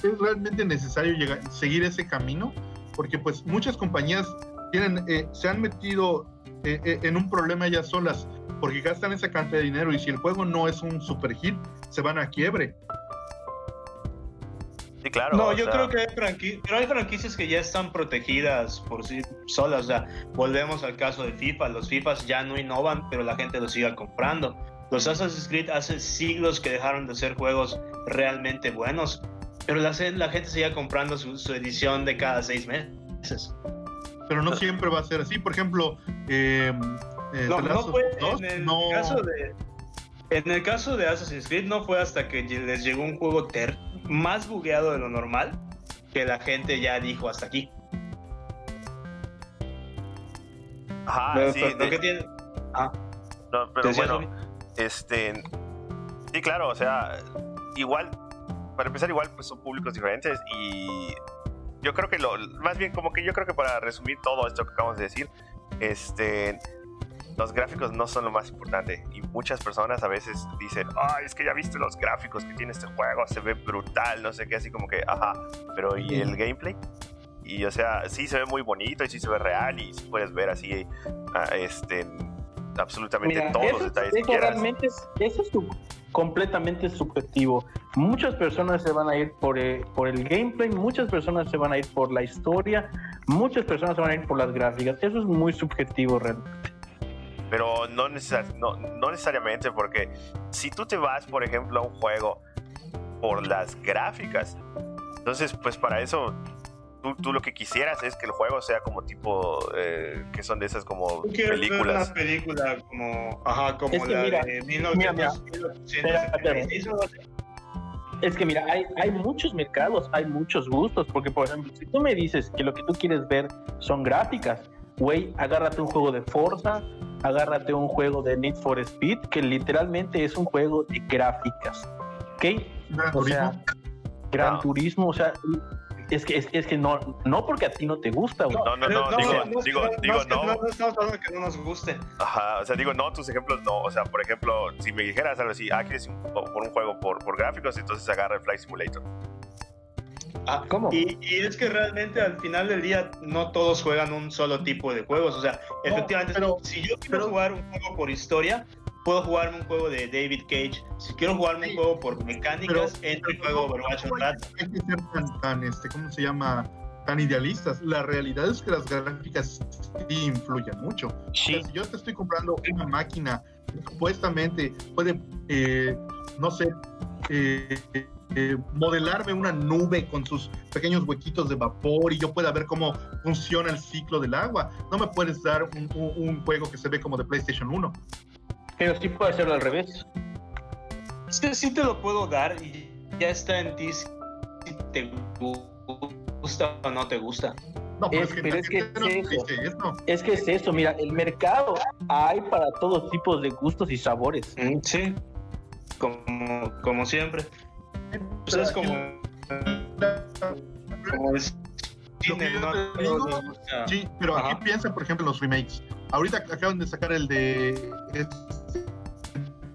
es realmente necesario llegar, seguir ese camino, porque pues muchas compañías tienen, eh, se han metido eh, eh, en un problema ellas solas, porque gastan esa cantidad de dinero y si el juego no es un super hit, se van a quiebre. Sí, claro. No, yo sea, creo que hay franquicias, pero hay franquicias que ya están protegidas por sí solas. O sea, volvemos al caso de FIFA. Los FIFAs ya no innovan, pero la gente los sigue comprando. Los Assassin's Creed hace siglos que dejaron de ser juegos realmente buenos, pero la, la gente sigue comprando su, su edición de cada seis meses. pero no siempre va a ser así. Por ejemplo, eh, eh, No, The no fue Us 2, en el no- caso de en el caso de Assassin's Creed no fue hasta que les llegó un juego ter- más bugueado de lo normal que la gente ya dijo hasta aquí. Ajá, Pero- sí, pero de- ¿qué tiene? no, ¿Te pero bueno, este, sí, claro, o sea, igual, para empezar, igual, pues son públicos diferentes y yo creo que lo, más bien como que yo creo que para resumir todo esto que acabamos de decir, este, los gráficos no son lo más importante y muchas personas a veces dicen, ay, es que ya viste los gráficos que tiene este juego, se ve brutal, no sé qué, así como que, ajá, pero ¿y el gameplay? Y o sea, sí se ve muy bonito y sí se ve real y sí puedes ver así, ah, este, absolutamente Mira, todos eso, los detalles que eso quieras. realmente es, eso es su- completamente subjetivo. Muchas personas se van a ir por el, por el gameplay, muchas personas se van a ir por la historia, muchas personas se van a ir por las gráficas. Eso es muy subjetivo realmente. Pero no, no necesariamente, porque si tú te vas, por ejemplo, a un juego por las gráficas, entonces, pues para eso, tú, tú lo que quisieras es que el juego sea como tipo, eh, que son de esas como películas. una película como, ajá, como Es que la mira, de mira, mira. 1900, Espera, espera. Es que mira, hay, hay muchos mercados, hay muchos gustos, porque por ejemplo, si tú me dices que lo que tú quieres ver son gráficas, güey, agárrate un juego de Forza, agárrate un juego de Need for Speed, que literalmente es un juego de gráficas, ¿ok? Gran O sea, Turismo. Gran No. Turismo, o sea, es que, es, es que no, no porque a ti no te gusta, güey. No, no, no, digo, digo, digo, es que no. no estamos hablando de que no nos guste. Ajá, o sea, digo, no, tus ejemplos no. O sea, por ejemplo, si me dijeras algo así, ah, quieres un- por un juego por, por gráficos, entonces agarra el Flight Simulator. Ah, ¿Cómo? Y, y, es que realmente al final del día no todos juegan un solo tipo de juegos. O sea, efectivamente, pero, si yo quiero jugar un juego por historia, puedo jugarme un juego de David Cage. Si quiero jugarme un juego por mecánicas, entro y juego Overwatch un rato. Hay que ser tan, tan, este, ¿cómo se llama? Tan idealistas. La realidad es que las gráficas sí influyen mucho. si yo te estoy comprando una máquina que supuestamente puede, eh, no sé, eh, eh, modelarme una nube con sus pequeños huequitos de vapor y yo pueda ver cómo funciona el ciclo del agua. No me puedes dar un, un juego que se ve como de PlayStation 1. Pero sí puede hacerlo al revés. Sí, sí te lo puedo dar y ya está en ti si te gusta o no te gusta. No, es, que, pero es que es eso. Es que es eso, mira, el mercado hay para todos tipos de gustos y sabores. Mm, sí, como, como siempre. Pues es como, como es Sí, pero aquí piensa, por ejemplo, en los remakes. Ahorita acaban de sacar el de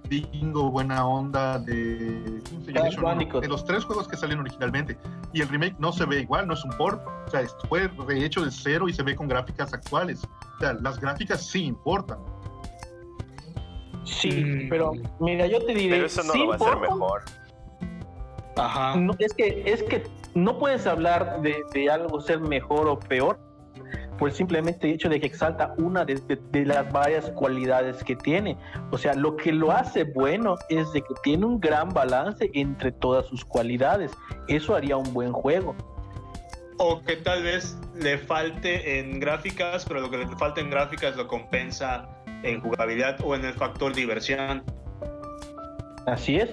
Dingo Buena Onda de, de los tres juegos que salieron originalmente. Y el remake no se ve igual, no es un port. O sea, fue rehecho de cero y se ve con gráficas actuales. O sea, las gráficas sí importan. Sí, mm. pero mira, yo te diré. Pero eso no lo va a hacer mejor. Ajá. es, que, es que no puedes hablar de, de algo ser mejor o peor por el simplemente hecho de que exalta una de, las varias cualidades que tiene. O sea, lo que lo hace bueno es de que tiene un gran balance entre todas sus cualidades. Eso haría un buen juego. O que tal vez le falte en gráficas, pero lo que le falta en gráficas lo compensa en jugabilidad o en el factor diversión. Así es.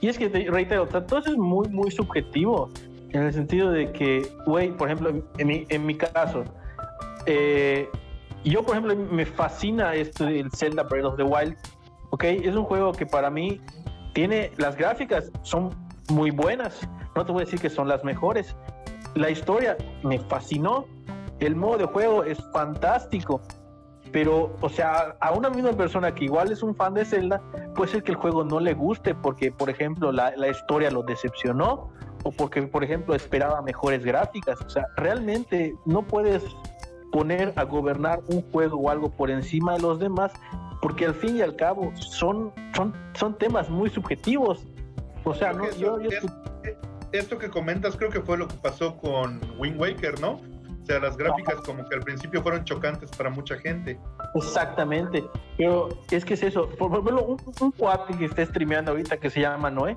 Y es que, te reitero, todo eso es muy, muy subjetivo. En el sentido de que, güey, por ejemplo, en mi, en mi caso, eh, yo, por ejemplo, me fascina esto del Zelda Breath of the Wild. Ok, es un juego que para mí tiene las gráficas son muy buenas. No te voy a decir que son las mejores. La historia me fascinó. El modo de juego es fantástico. Pero, o sea, a una misma persona que igual es un fan de Zelda, puede ser que el juego no le guste porque, por ejemplo, la, la historia lo decepcionó o porque, por ejemplo, esperaba mejores gráficas. O sea, realmente no puedes poner a gobernar un juego o algo por encima de los demás, porque al fin y al cabo son, son, son temas muy subjetivos. O sea, no, yo, esto que comentas creo que fue lo que pasó con Wind Waker, ¿no? O sea, las gráficas como que al principio fueron chocantes para mucha gente. Exactamente. Pero es que es eso. Por ejemplo, un, un cuate que está streameando ahorita que se llama Noé,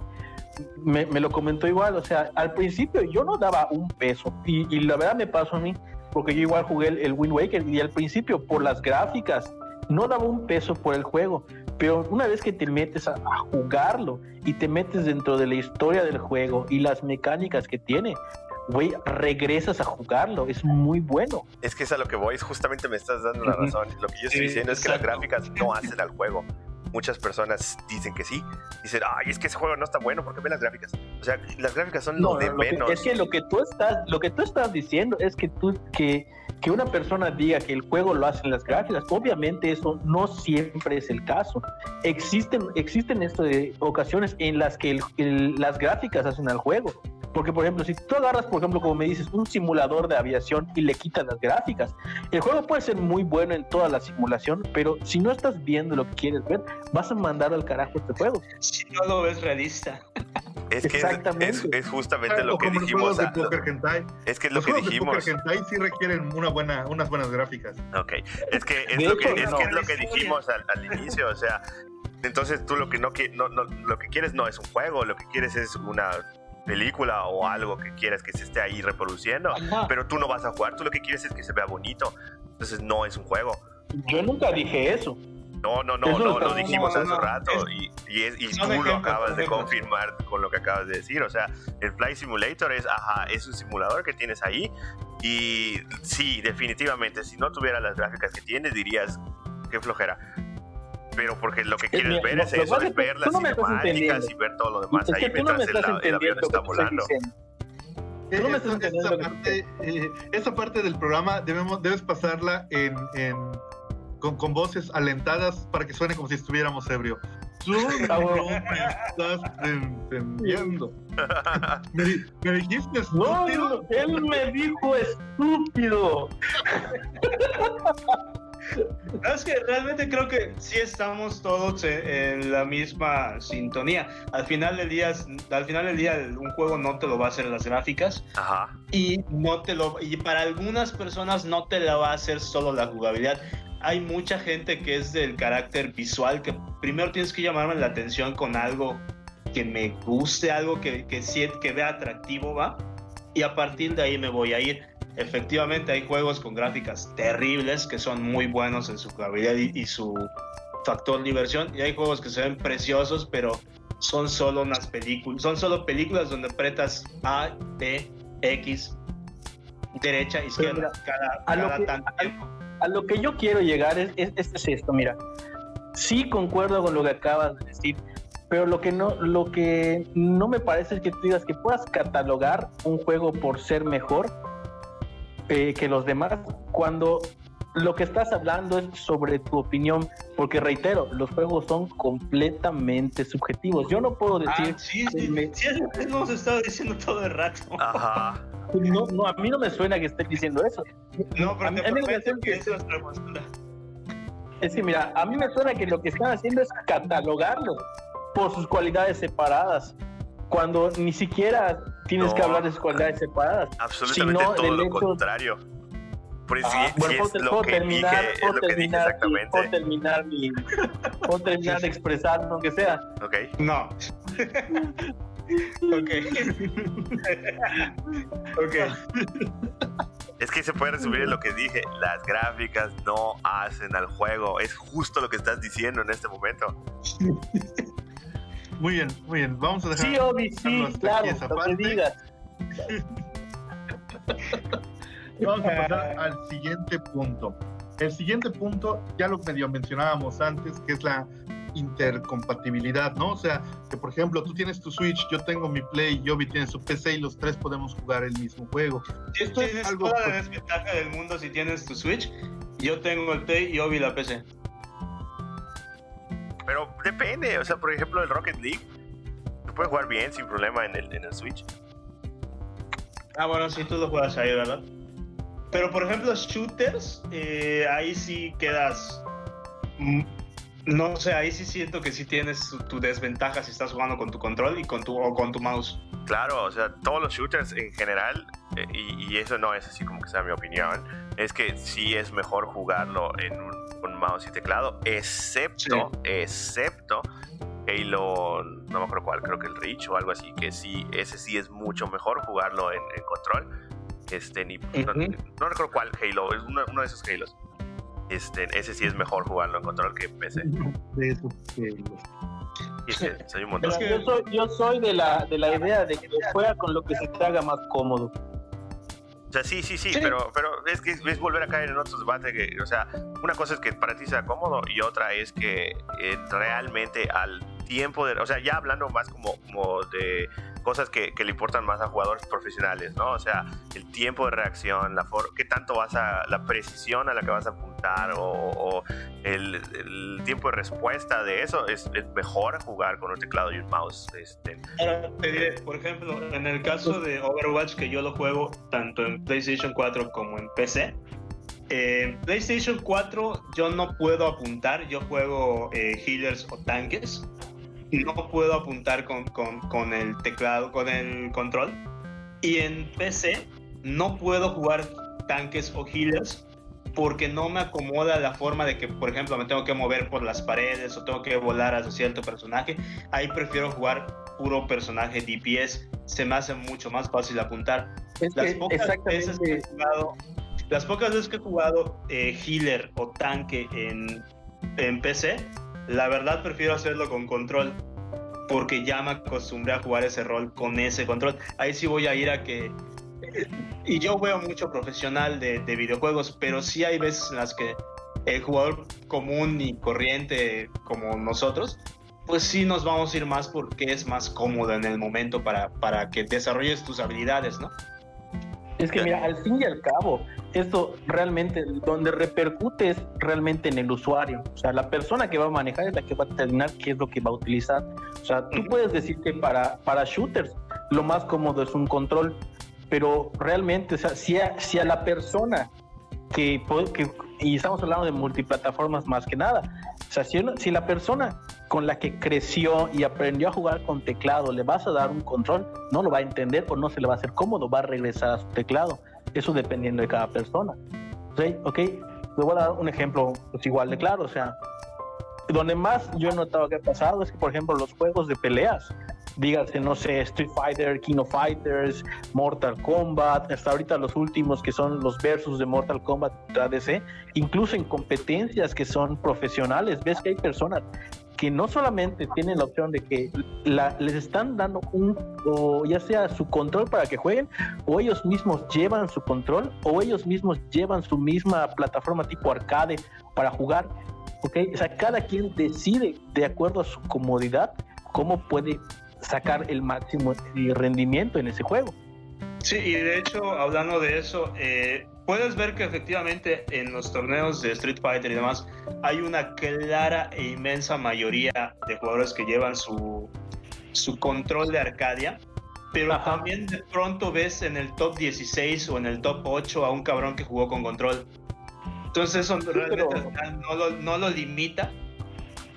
me, me, lo comentó igual. O sea, al principio yo no daba un peso. Y, y la verdad me pasó a mí porque yo igual jugué el, Wind Waker y al principio por las gráficas no daba un peso por el juego, pero una vez que te metes a, jugarlo y te metes dentro de la historia del juego y las mecánicas que tiene, güey, regresas a jugarlo, es muy bueno. Es que es a lo que voy, justamente me estás dando la razón. Lo que yo estoy diciendo es que las gráficas no hacen al juego muchas personas dicen que sí. Dicen, ay, es que ese juego no está bueno porque ve las gráficas. O sea, las gráficas son lo de menos. es que lo que tú estás, lo que tú estás diciendo es que tú, que, que una persona diga que el juego lo hacen las gráficas, obviamente eso no siempre es el caso. Existen, existen esto de ocasiones en las que las gráficas hacen al juego. Porque, por ejemplo, si tú agarras, por ejemplo, como me dices, un simulador de aviación y le quitas las gráficas, el juego puede ser muy bueno en toda la simulación, pero si no estás viendo lo que quieres ver, vas a mandar al carajo este juego. Si no lo ves realista. Es que Es, justamente lo que dijimos. es que es lo que dijimos. Los Hentai sí requieren una buena, unas buenas gráficas. Ok, es que es, lo, que, es, lo que dijimos al, al, inicio, o sea, entonces tú lo que no, no, no, lo que quieres no es un juego, lo que quieres es una película o algo que quieras que se esté ahí reproduciendo, pero tú no vas a jugar, tú lo que quieres es que se vea bonito, entonces no es un juego. Yo nunca dije eso. No, no, no, no, lo dijimos hace rato y, y, tú lo acabas de confirmar con lo que acabas de decir. O sea, el Flight Simulator es, ajá, es un simulador que tienes ahí y sí, definitivamente, si no tuviera las gráficas que tienes, dirías, qué flojera pero porque lo que quieres ver es eso, es ver las cinemáticas y ver todo lo demás ahí mientras el, avión está volando. Tú no me estás entendiendo esa, parte, eh, esa parte del programa debemos, debes pasarla en, en con, con, voces alentadas para que suene como si estuviéramos ebrio. Tú no me estás entendiendo. Me, me dijiste estúpido. no, él me dijo estúpido. No, Es que realmente creo que sí estamos todos en, la misma sintonía. Al final del día, al final del día, un juego no te lo va a hacer las gráficas Ajá. y no te lo y para algunas personas no te la va a hacer solo la jugabilidad. Hay mucha gente que es del carácter visual que primero tienes que llamarme la atención con algo que me guste, algo que que, que vea atractivo, va. Y a partir de ahí me voy a ir. Efectivamente hay juegos con gráficas terribles que son muy buenos en su jugabilidad y, y su factor diversión y hay juegos que se ven preciosos pero son solo unas películas, son solo películas donde apretas A, B, X, derecha, izquierda, mira, cada, a lo que- tanto tiempo. A lo que yo quiero llegar es, es, es esto, mira. Sí concuerdo con lo que acabas de decir, pero lo que no, lo que no me parece es que tú digas que puedas catalogar un juego por ser mejor eh, que los demás cuando lo que estás hablando es sobre tu opinión, porque reitero, los juegos son completamente subjetivos. Yo no puedo decir, Ah, sí, sí, me- sí, es lo que hemos estado diciendo todo el rato. Ajá. no, no, a mí no me suena que estés diciendo eso. No, pero a mí- te a mí me prometo parece que que- eso es postura. Es que mira, a mí me suena que lo que están haciendo es catalogarlos por sus cualidades separadas, cuando ni siquiera tienes No. que hablar de sus cualidades separadas. Absolutamente sino todo del lo hecho- contrario. Por eso Ah, sí, Bueno, sí puedo, es puedo lo que terminar, dije, es puedo lo que dije terminar, mi- exactamente. puedo terminar mi, puedo terminar de expresar lo que sea. Ok. No. ok. ok. Es que se puede resumir en lo que dije. Las gráficas no hacen al juego. Es justo lo que estás diciendo en este momento. Muy bien, muy bien. Vamos a dejar. Sí, Obi, sí, claro, esa lo que parte. digas. Vamos a pasar al siguiente punto. El siguiente punto ya lo medio mencionábamos antes, que es la intercompatibilidad, ¿no? O sea, que por ejemplo tú tienes tu Switch, yo tengo mi Play, Yobi tiene su PC y los tres podemos jugar el mismo juego. Esto es Tienes algo toda la desventaja del mundo si tienes tu Switch. Yo tengo el Play y Obi la PC. Pero depende. O sea, por ejemplo, el Rocket League se puede jugar bien sin problema en el, en el Switch. Ah, bueno, sí, tú lo juegas ahí, ¿verdad? Pero por ejemplo, shooters, eh, ahí sí quedas. mm, No sé, ahí sí siento que sí tienes tu, tu desventaja si estás jugando con tu control y con tu, o con tu mouse. Claro, o sea, todos los shooters en general, eh, y, y eso no es así como que sea mi opinión, es que sí es mejor jugarlo en un, un mouse y teclado, excepto, excepto Halo, no me acuerdo cuál, creo que el Reach o algo así, que sí, ese sí es mucho mejor jugarlo en, en control. Este, ni, no, no recuerdo cuál Halo, es uno, uno de esos Halos. Este, ese sí es mejor jugarlo en control que en PC. De sí, soy un montón. Yo, soy, yo soy de la, de la idea de que juega con lo que se te haga más cómodo. O sea, sí, sí, sí, Sí. pero, pero es que es volver a caer en otros debates que, o sea, una cosa es que para ti sea cómodo y otra es que eh, realmente al tiempo de, o sea, ya hablando más como, como de cosas que, que le importan más a jugadores profesionales, ¿no? O sea, el tiempo de reacción, la for qué tanto vas a, la precisión a la que vas a apuntar o, o el, el tiempo de respuesta de eso, es, es mejor jugar con un teclado y un mouse. Este, Ahora te diré, por ejemplo, en el caso de Overwatch, que yo lo juego tanto en PlayStation 4 como en PC. eh, En PlayStation 4 yo no puedo apuntar, yo juego eh, healers o tanques. No puedo apuntar con, con, con el teclado, con el control. Y en PC no puedo jugar tanques o healers porque no me acomoda la forma de que, por ejemplo, me tengo que mover por las paredes o tengo que volar hacia cierto personaje. Ahí prefiero jugar puro personaje DPS. Se me hace mucho más fácil apuntar. Es Las que pocas veces que he jugado, las pocas veces que he jugado eh, healer o tanque en, en PC, la verdad prefiero hacerlo con control. Porque ya me acostumbré a jugar ese rol con ese control. Ahí sí voy a ir a que y yo veo mucho profesional de, de videojuegos, pero sí hay veces en las que el jugador común y corriente como nosotros, pues sí nos vamos a ir más porque es más cómodo en el momento para, para que desarrolles tus habilidades, ¿no? Es que mira, al fin y al cabo, esto realmente, donde repercute es realmente en el usuario. O sea, la persona que va a manejar es la que va a determinar qué es lo que va a utilizar. O sea, tú puedes decir que para, para shooters lo más cómodo es un control, pero realmente, o sea, si a, si a la persona que, que, y estamos hablando de multiplataformas más que nada, o sea, si, la persona con la que creció y aprendió a jugar con teclado, le vas a dar un control, no lo va a entender o no se le va a hacer cómodo, va a regresar a su teclado. Eso dependiendo de cada persona. ¿Sí? ¿Ok? Le voy a dar un ejemplo pues, igual de claro. O sea, donde más yo he notado que ha pasado es que, por ejemplo, los juegos de peleas, dígase, no sé, Street Fighter, King of Fighters, Mortal Kombat, hasta ahorita los últimos que son los versus de Mortal Kombat ADC, incluso en competencias que son profesionales, ves que hay personas que no solamente tienen la opción de que les están dando un, o ya sea su control para que jueguen, o ellos mismos llevan su control, o ellos mismos llevan su misma plataforma tipo arcade para jugar. ¿Ok? O sea, cada quien decide de acuerdo a su comodidad cómo puede sacar el máximo rendimiento en ese juego. Sí, y de hecho, hablando de eso, eh, puedes ver que efectivamente en los torneos de Street Fighter y demás hay una clara e inmensa mayoría de jugadores que llevan su, su control de Arcadia, pero también de pronto ves en el top 16 o en el top 8 a un cabrón que jugó con control. Entonces eso realmente no, lo, no, lo, limita.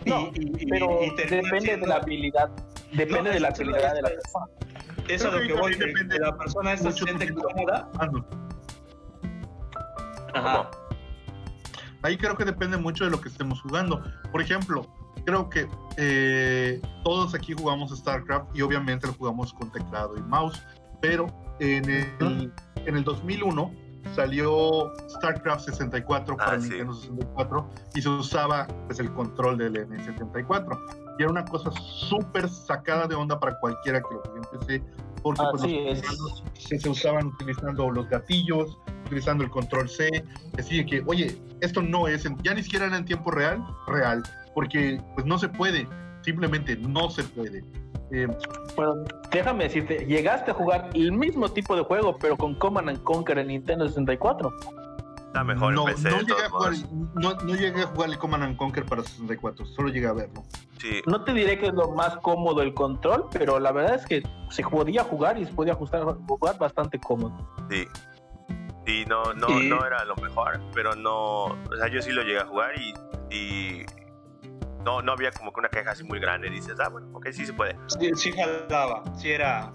No, y, pero depende de la habilidad. Depende de la habilidad de la persona. Eso es lo que voy, depende. la persona se siente cómoda. Ahí creo que depende mucho de lo que estemos jugando. Por ejemplo, creo que eh, todos aquí jugamos StarCraft y obviamente lo jugamos con teclado y mouse, pero en el, en el 2001 salió StarCraft 64 para ah, Nintendo 64 y se usaba pues el control del N74 y era una cosa súper sacada de onda para cualquiera que lo en PC porque pues, se, usaban utilizando los gatillos utilizando el control C, decide que, oye, esto no es, ya ni siquiera era en tiempo real, real, porque pues no se puede, simplemente no se puede. Eh, bueno, déjame decirte, llegaste a jugar el mismo tipo de juego, pero con Command and Conquer en Nintendo 64. Está mejor no, en PC, no, llegué a jugar, no, no, llegué a jugar el Command and Conquer para 64, solo llegué a verlo. Sí. No te diré que es lo más cómodo el control, pero la verdad es que se podía jugar y se podía ajustar, jugar bastante cómodo. Sí, Sí, no, no, no era lo mejor, pero no, o sea, yo sí lo llegué a jugar y, y no, no había como que una queja así muy grande. Dices, ah, bueno, ok, sí se puede. Sí, sí jalaba, sí era,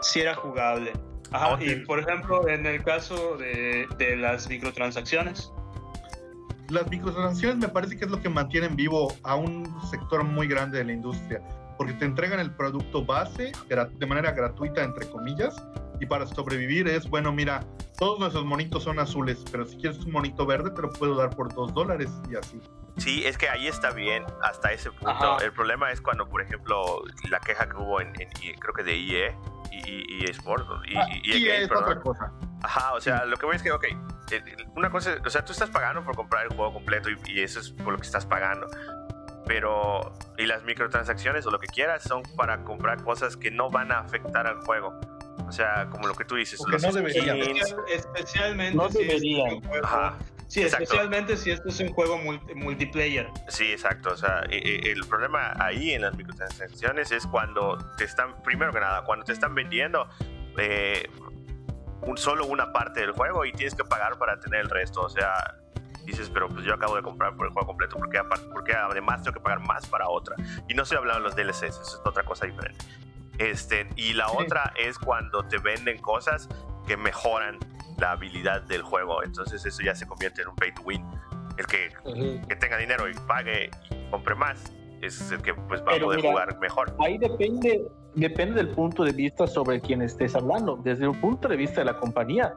sí era jugable. Ajá, y por ejemplo, en el caso de, de las microtransacciones. Las microtransacciones me parece que es lo que mantienen vivo a un sector muy grande de la industria, porque te entregan el producto base de manera gratuita, entre comillas, y para sobrevivir es, bueno, mira, todos nuestros monitos son azules, pero si quieres un monito verde te lo puedo dar por dos dólares y así. Sí, es que ahí está bien hasta ese punto. El problema es cuando, por ejemplo, la queja que hubo en, creo que de IE y, y Sport y, ah, IE es otra cosa. Ajá, o sea, lo que voy es que, ok, una cosa, o sea, tú estás pagando por comprar el juego completo y, y eso es por lo que estás pagando pero y las microtransacciones o lo que quieras son para comprar cosas que no van a afectar al juego. O sea, como lo que tú dices. no deberían. Especialmente no deberían. Sí, especialmente si esto es un juego multiplayer. Sí, exacto. O sea, e, e, el problema ahí en las microtransacciones es cuando te están, primero que nada, cuando te están vendiendo eh, un, solo una parte del juego y tienes que pagar para tener el resto. O sea, dices, pero pues yo acabo de comprar por el juego completo, porque, porque además tengo que pagar más para otra? Y no estoy hablando de los DLCs, eso es otra cosa diferente. Este, y la otra es cuando te venden cosas que mejoran la habilidad del juego. Entonces eso ya se convierte en un pay to win. El que, que tenga dinero y pague y compre más es el que pues va a poder jugar mejor. Ahí depende, depende del punto de vista sobre quien estés hablando. Desde un punto de vista de la compañía,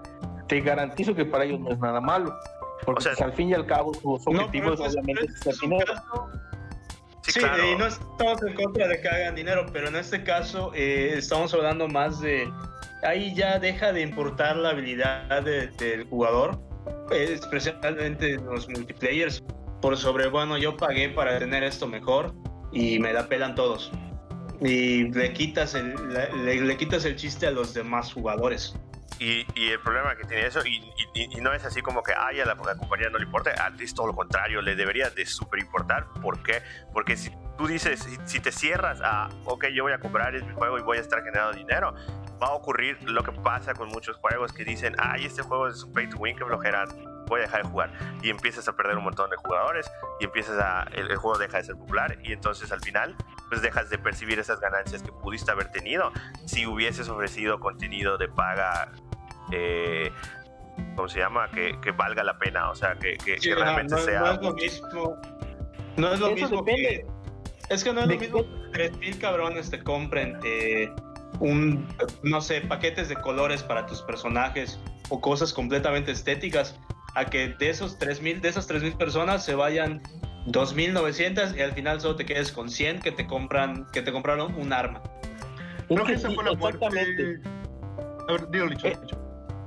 te garantizo que para ellos no es nada malo. Porque pues, al fin y al cabo su objetivo es obviamente dinero. Sí, y no estamos en contra de que hagan dinero, pero en este caso eh, estamos hablando más de... Ahí ya deja de importar la habilidad del jugador, especialmente los multiplayers, por sobre, bueno, yo pagué para tener esto mejor y me la pelan todos. Y le quitas el, le, quitas el chiste a los demás jugadores. Y, y, el problema que tiene eso, y, y, no es así como que ay, a la, compañía no le importa, es todo lo contrario, le debería de súper importar. ¿Por qué? Porque si tú dices, si, si, te cierras a, ok, yo voy a comprar este juego y voy a estar generando dinero, va a ocurrir lo que pasa con muchos juegos que dicen, ay, este juego es un pay to win, que flojera, voy a dejar de jugar. Y empiezas a perder un montón de jugadores y empiezas a, el, juego deja de ser popular y entonces al final pues dejas de percibir esas ganancias que pudiste haber tenido si hubieses ofrecido contenido de paga. Eh, ¿Cómo se llama? Que, que, valga la pena, o sea, que, que, realmente sea. No es lo mismo. No es lo mismo que. Es que no es lo mismo que 3.000 cabrones te compren eh, un, no sé, paquetes de colores para tus personajes o cosas completamente estéticas, a que de esos 3000, de esas 3000 personas se vayan 2900 y al final solo te quedes con 100 que te compran, que te compraron un arma. Creo que, esa fue la muerte. A ver, dilo, Licho. Eh,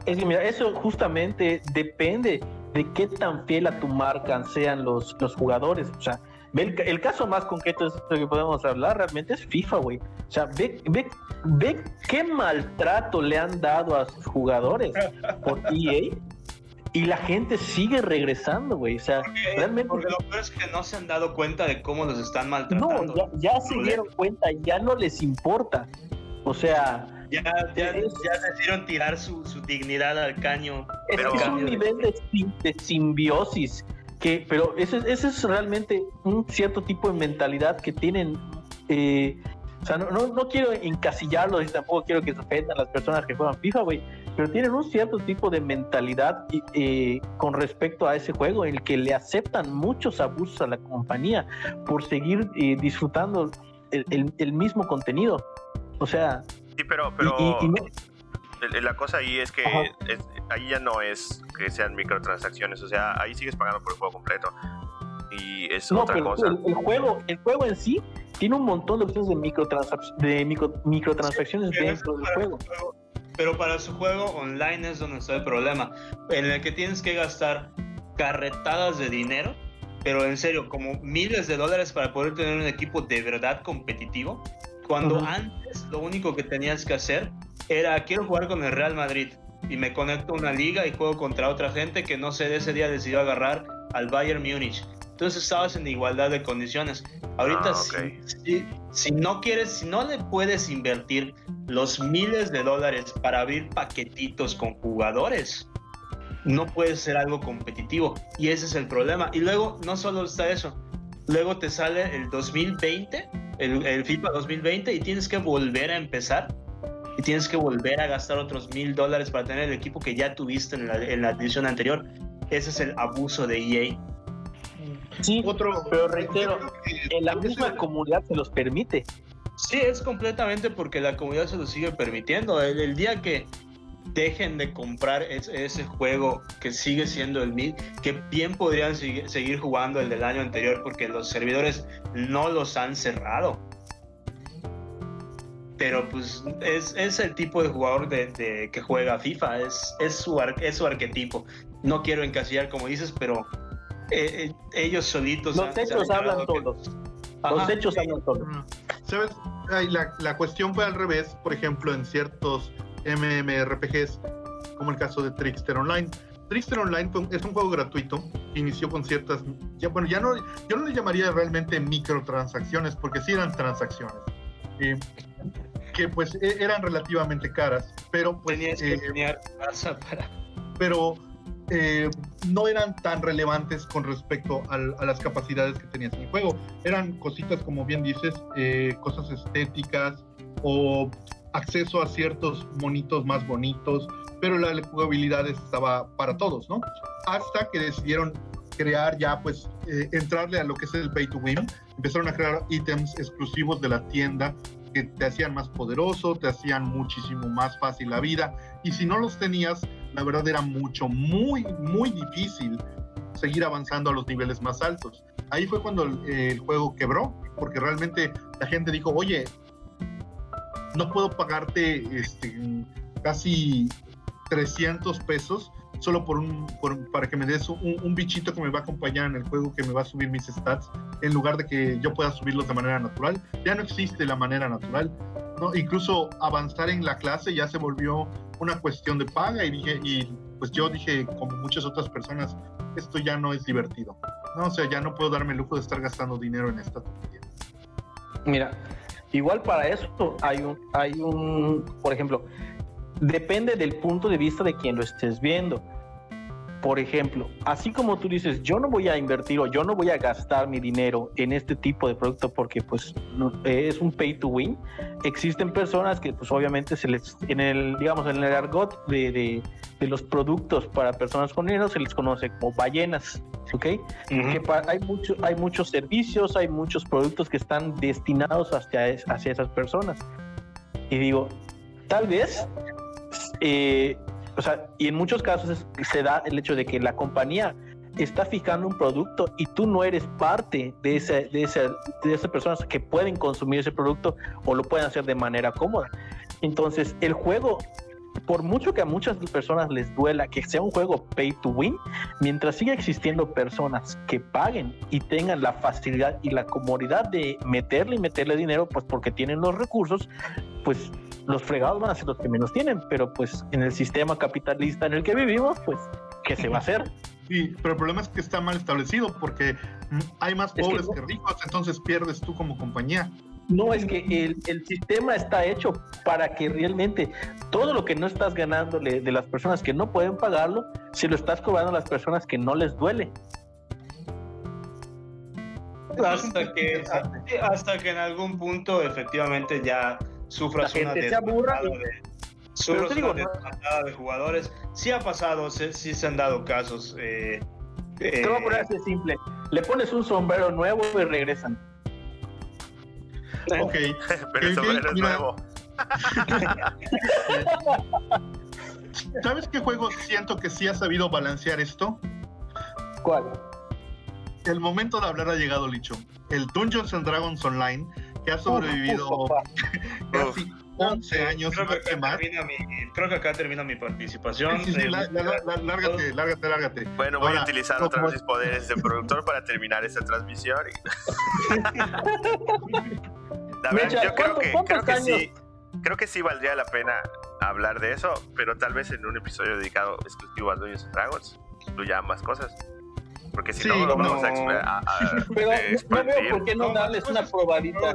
es que mira, eso justamente depende de qué tan fiel a tu marca sean los, los jugadores. O sea, el, caso más concreto de esto que podemos hablar realmente es FIFA, güey. O sea, ve, ve, ve qué maltrato le han dado a sus jugadores por EA y la gente sigue regresando, güey. O sea, realmente. Porque lo peor es que no se han dado cuenta de cómo los están maltratando. No, ya, se dieron cuenta, ya no les importa. O sea. Ya, ya, decidieron tirar su, dignidad al caño. Es, es un nivel de simbiosis que, pero ese, ese es realmente un cierto tipo de mentalidad que tienen. Eh, o sea, no, no, quiero encasillarlo y tampoco quiero que se ofendan las personas que juegan FIFA, güey. Pero tienen un cierto tipo de mentalidad eh, con respecto a ese juego en el que le aceptan muchos abusos a la compañía por seguir eh, disfrutando el, el, mismo contenido. O sea. Sí, pero, pero la cosa ahí es que ahí ya no es que sean microtransacciones, o sea, ahí sigues pagando por el juego completo. Y es otra cosa. El, juego, el juego en sí tiene un montón de opciones de, de microtransacciones dentro del juego. Pero para su juego online es donde está el problema, en el que tienes que gastar carretadas de dinero, pero en serio, como miles de dólares para poder tener un equipo de verdad competitivo, cuando antes lo único que tenías que hacer era quiero jugar con el Real Madrid y me conecto a una liga y juego contra otra gente que no sé de ese día decidió agarrar al Bayern Múnich. Entonces estabas en igualdad de condiciones. Ahorita ah, si, si, no quieres, si no le puedes invertir los miles de dólares para abrir paquetitos con jugadores, no puedes ser algo competitivo. Y ese es el problema. Y luego no solo está eso, luego te sale el 2020, el, el FIFA 2020 y tienes que volver a empezar y tienes que volver a gastar otros mil dólares para tener el equipo que ya tuviste en la, en la edición anterior. Ese es el abuso de EA. Sí, Otro, pero reitero, en la misma comunidad se los permite. Sí, es completamente porque la comunidad se lo sigue permitiendo. El, día que dejen de comprar ese juego que sigue siendo el mil, que bien podrían seguir jugando el del año anterior porque los servidores no los han cerrado pero pues es, es, el tipo de jugador de, que juega FIFA, es, es, su es su arquetipo. No quiero encasillar como dices, pero eh, eh, ellos solitos... Los hechos hablan todos. Los hechos hablan todos. ¿Sabes? La, la, cuestión fue al revés, por ejemplo, en ciertos MMRPGs, como el caso de Trickster Online. Trickster Online es un juego gratuito inició con ciertas, ya, bueno, ya no, yo no le llamaría realmente microtransacciones, porque sí eran transacciones. Eh, que pues e, eran relativamente caras, pero pues... Eh, para... Pero eh, no eran tan relevantes con respecto a las capacidades que tenías en el juego. Eran cositas, como bien dices, eh, cosas estéticas o acceso a ciertos monitos más bonitos, pero la jugabilidad estaba para todos, ¿no? Hasta que decidieron crear ya, pues, entrarle a lo que es el pay to win. Empezaron a crear ítems exclusivos de la tienda que te hacían más poderoso, te hacían muchísimo más fácil la vida. Y si no los tenías, la verdad era mucho, muy, muy difícil seguir avanzando a los niveles más altos. Ahí fue cuando el, juego quebró, porque realmente la gente dijo, oye, no puedo pagarte este, casi 300 pesos solo por un, para que me des un, bichito que me va a acompañar en el juego, que me va a subir mis stats, en lugar de que yo pueda subirlos de manera natural. Ya no existe la manera natural. ¿no? Incluso avanzar en la clase ya se volvió una cuestión de paga y dije, y pues yo dije, como muchas otras personas, esto ya no es divertido. No, o sea, ya no puedo darme el lujo de estar gastando dinero en esta. Mira, igual para eso hay un, hay un, por ejemplo, depende del punto de vista de quien lo estés viendo. Por ejemplo, así como tú dices, yo no voy a invertir o yo no voy a gastar mi dinero en este tipo de producto porque pues es un pay to win, existen personas que pues obviamente se les, en el, digamos, en el argot de, de, de los productos para personas con dinero se les conoce como ballenas, ¿ok? que hay, mucho, hay muchos servicios, hay muchos productos que están destinados hacia, hacia esas personas. Y digo, tal vez eh, o sea, y en muchos casos se da el hecho de que la compañía está fijando un producto y tú no eres parte de, ese, de, ese, de esas personas que pueden consumir ese producto o lo pueden hacer de manera cómoda. Entonces, el juego, por mucho que a muchas personas les duela que sea un juego pay to win, mientras siga existiendo personas que paguen y tengan la facilidad y la comodidad de meterle y meterle dinero, pues porque tienen los recursos, pues los fregados van a ser los que menos tienen, pero pues en el sistema capitalista en el que vivimos, pues, ¿qué se va a hacer? Sí, pero el problema es que está mal establecido porque hay más pobres que, ricos, entonces pierdes tú como compañía. No, es que el, el, sistema está hecho para que realmente todo lo que no estás ganándole de las personas que no pueden pagarlo, se lo estás cobrando a las personas que no les duele. Hasta que, hasta que en algún punto efectivamente ya sufras una desbandada de, sufras una de jugadores. Sí ha pasado, sí, se han dado casos. Eh, Te voy a poner así simple. Le pones un sombrero nuevo y regresan. Ok. Pero el sombrero es nuevo. ¿Sabes qué juego siento que sí ha sabido balancear esto? ¿Cuál? El momento de hablar ha llegado, Licho. El Dungeons and Dragons Online que ha sobrevivido casi 11 años creo que, más. Mi, creo que acá termina mi participación. Sí, sí, la, lárgate, lárgate, lárgate. Bueno, voy a utilizar otra vez mis poderes de productor para terminar esta transmisión. la verdad, yo creo que, creo que sí. Creo que sí valdría la pena hablar de eso, pero tal vez en un episodio dedicado exclusivo a Dungeons Dragons incluya más cosas. Porque si no, no, vamos a, Pero no veo por qué no darles una probadita.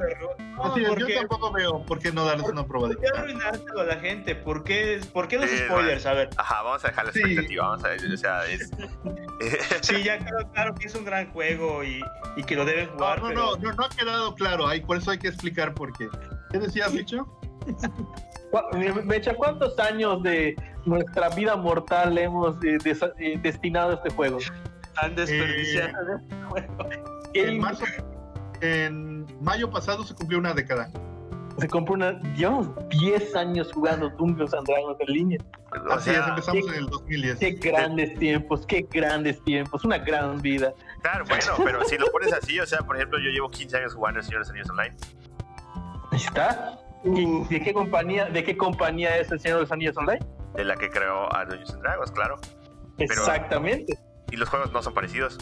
No, yo tampoco veo por qué no darles una probadita. ¿Por qué arruinárselo a la gente? ¿Por qué, por qué los spoilers? A ver. Ajá, vamos a dejar la expectativa. Vamos a ver, o sea, es... sí, ya quedó claro que es un gran juego y, y que lo deben jugar. No, no, no, no, ha quedado claro. Ahí, por eso hay que explicar por qué. ¿Qué decías, Micho? Mecha, ¿cuántos años de nuestra vida mortal hemos eh, eh, destinado a este juego? Han desperdiciado eh, En, mayo pasado se cumplió una década. Se compró una. Llevamos 10 años jugando Dungeons and Dragons en línea. Así es, empezamos en el 2010. Qué grandes tiempos, qué grandes tiempos, una gran vida. Claro, bueno, pero si lo pones así, o sea, por ejemplo, yo llevo 15 años jugando el Señor de los Anillos Online. Ahí está. ¿De qué compañía, de qué compañía es el Señor de los Anillos Online? De la que creó a Dungeons and Dragons, claro. Exactamente y los juegos no son parecidos.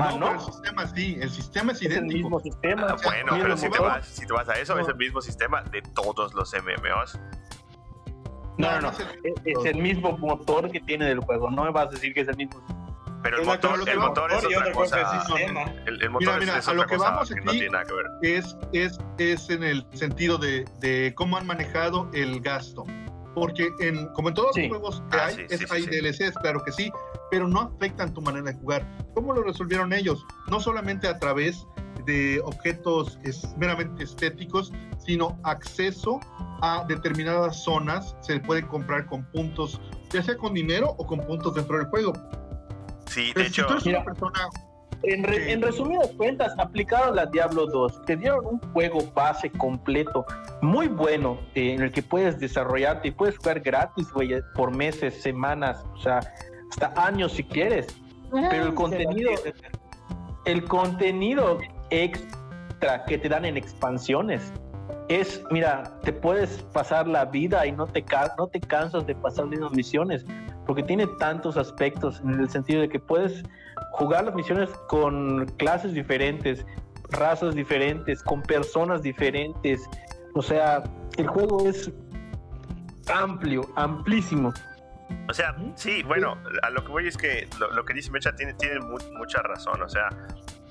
Ah, no, el sistema sí, el sistema es, idéntico. el mismo sistema. Ah, bueno, pero si te, vas, si te vas a eso, es el mismo sistema de todos los MMOs. No, no, no, es, el mismo motor que tiene del juego, no me vas a decir que es el mismo. Pero el motor, el motor es otra cosa. El, el, motor mira, mira, es, a lo que cosa vamos que aquí no tiene nada que ver. Es, es, es en el sentido de, de cómo han manejado el gasto porque en, como en todos los juegos que ah, hay, es, hay DLCs, claro que sí, pero no afectan tu manera de jugar. ¿Cómo lo resolvieron ellos? No solamente a través de objetos meramente estéticos, sino acceso a determinadas zonas se puede comprar con puntos, ya sea con dinero o con puntos dentro del juego. Sí, de hecho, una persona en, resumidas cuentas, aplicaron la Diablo 2, te dieron un juego base completo, muy bueno, eh, en el que puedes desarrollarte y puedes jugar gratis, güey, por meses, semanas, o sea, hasta años si quieres. Pero el contenido, el contenido extra que te dan en expansiones es, mira, te puedes pasar la vida y no te, no te cansas de pasar las misiones, porque tiene tantos aspectos en el sentido de que puedes jugar las misiones con clases diferentes, razas diferentes, con personas diferentes. O sea, el juego es amplio, amplísimo. O sea, sí, bueno, a lo que voy es que lo, que dice Mecha tiene, mucha razón. O sea,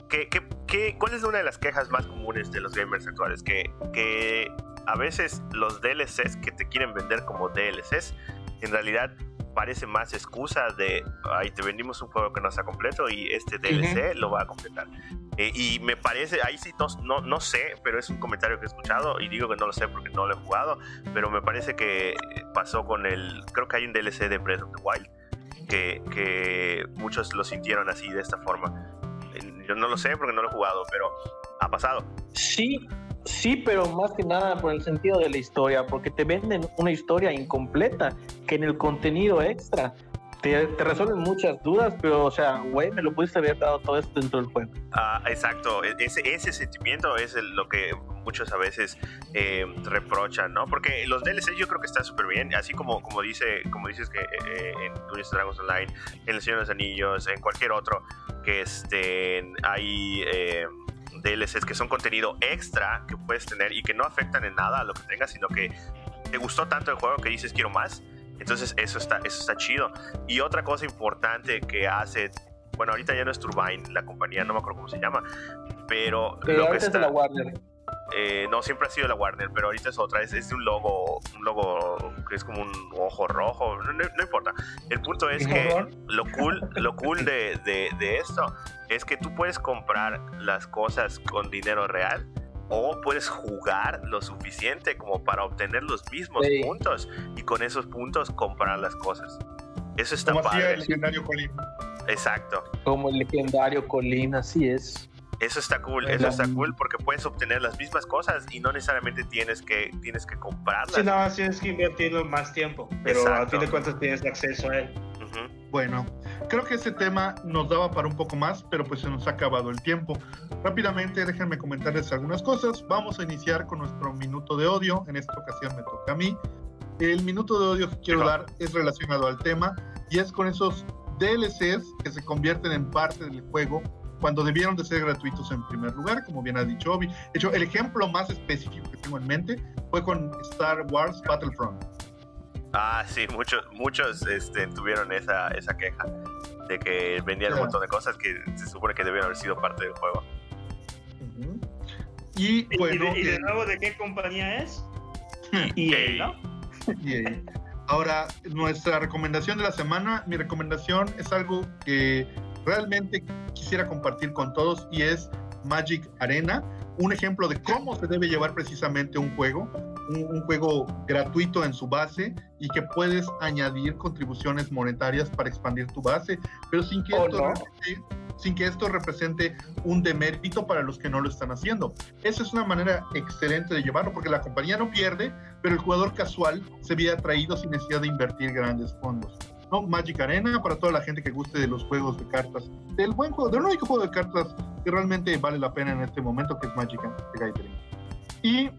¿qué, qué, qué, cuál es una de las quejas más comunes de los gamers actuales? Que, que a veces los DLCs que te quieren vender como DLCs, en realidad parece más excusa de, ahí te vendimos un juego que no está completo y este DLC lo va a completar. Eh, y me parece, ahí sí no, no, sé, pero es un comentario que he escuchado y digo que no lo sé porque no lo he jugado, pero me parece que pasó con el, creo que hay un DLC de Breath of the Wild que, que muchos lo sintieron así, de esta forma. Yo no lo sé porque no lo he jugado, pero ha pasado. Sí, Sí, pero más que nada por el sentido de la historia, porque te venden una historia incompleta que en el contenido extra te, resuelven muchas dudas, pero, o sea, güey, me lo pudiste haber dado todo esto dentro del juego. Ah, exacto, e-, ese, ese sentimiento es lo que muchos a veces eh, reprochan, ¿no? Porque los DLC yo creo que están súper bien, así como, como, dice, como dices que eh, en Dungeons Dragons Online, en El Señor de los Anillos, en cualquier otro, que estén hay... Eh, DLCs que son contenido extra que puedes tener y que no afectan en nada a lo que tengas, sino que te gustó tanto el juego que dices quiero más. Entonces eso está, eso está chido. Y otra cosa importante que hace, bueno, ahorita ya no es Turbine, la compañía, no me acuerdo cómo se llama, pero... lo que está, la Warner. Eh, no, siempre ha sido la Warner, pero ahorita es otra, es, es un logo, un logo que es como un ojo rojo, no, importa. El punto es que lo cool, lo cool de, de, esto es que tú puedes comprar las cosas con dinero real o puedes jugar lo suficiente como para obtener los mismos puntos y con esos puntos comprar las cosas. Eso está como padre. el legendario Colin. Exacto. Como el legendario Colin, así es. Eso está cool, eso está cool porque puedes obtener las mismas cosas y no necesariamente tienes que, tienes que comprarlas. Sí, no, tienes que invertirlo más tiempo, pero a fin de cuentas tienes acceso a él. Bueno, creo que ese tema nos daba para un poco más, pero pues se nos ha acabado el tiempo. Rápidamente, déjenme comentarles algunas cosas. Vamos a iniciar con nuestro minuto de odio. En esta ocasión me toca a mí. El minuto de odio que quiero dar es relacionado al tema y es con esos DLCs que se convierten en parte del juego cuando debieron de ser gratuitos en primer lugar, como bien ha dicho Obi. De hecho, el ejemplo más específico que tengo en mente fue con Star Wars Battlefront. Ah, sí, muchos, muchos este, tuvieron esa, esa queja de que vendían un montón de cosas que se supone que debieron haber sido parte del juego. Y bueno. ¿Y de, nuevo de qué compañía es? EA, ¿no? Ahora, nuestra recomendación de la semana, mi recomendación es algo que realmente quisiera compartir con todos y es Magic Arena, un ejemplo de cómo se debe llevar precisamente un juego, un, juego gratuito en su base y que puedes añadir contribuciones monetarias para expandir tu base, pero sin que, esto, sin que esto represente un demérito para los que no lo están haciendo. Esa es una manera excelente de llevarlo porque la compañía no pierde, pero el jugador casual se ve atraído sin necesidad de invertir grandes fondos. ¿No? Magic Arena para toda la gente que guste de los juegos de cartas, del buen juego, del único juego de cartas que realmente vale la pena en este momento, que es Magic the Gathering. Y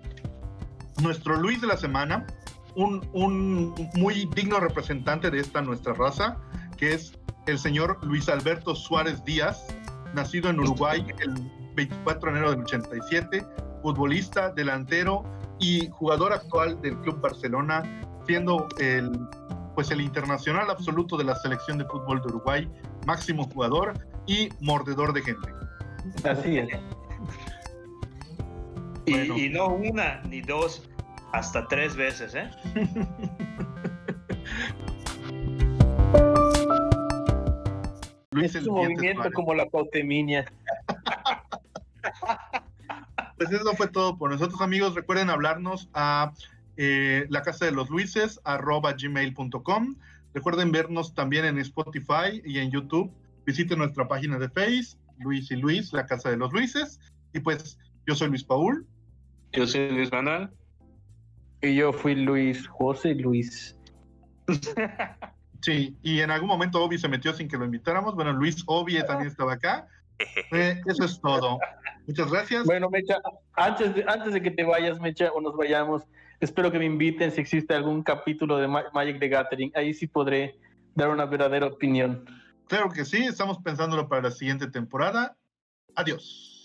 nuestro Luis de la semana, un, un muy digno representante de esta nuestra raza, que es el señor Luis Alberto Suárez Díaz, nacido en Uruguay el 24 de enero del 87, futbolista, delantero y jugador actual del Club Barcelona, siendo el pues el internacional absoluto de la selección de fútbol de Uruguay, máximo jugador y mordedor de gente. Así es. Y, no una ni dos, hasta tres veces, ¿eh? Luis es un movimiento como la pauteminia. pues eso fue todo por nosotros, amigos. Recuerden hablarnos a eh, la casa de los Luises, arroba gmail.com. Recuerden vernos también en Spotify y en YouTube. Visiten nuestra página de Face, Luis y Luis, la casa de los Luises. Y pues yo soy Luis Paul. Yo soy Luis Manuel. Y yo fui Luis José Luis. Sí, y en algún momento Obi se metió sin que lo invitáramos. Bueno, Luis Obi también estaba acá. Eh, eso es todo. Muchas gracias. Bueno, Mecha, antes de, antes de que te vayas, Mecha, o nos vayamos, Espero que me inviten si existe algún capítulo de Magic the Gathering. Ahí sí podré dar una verdadera opinión. Claro que sí, estamos pensándolo para la siguiente temporada. Adiós.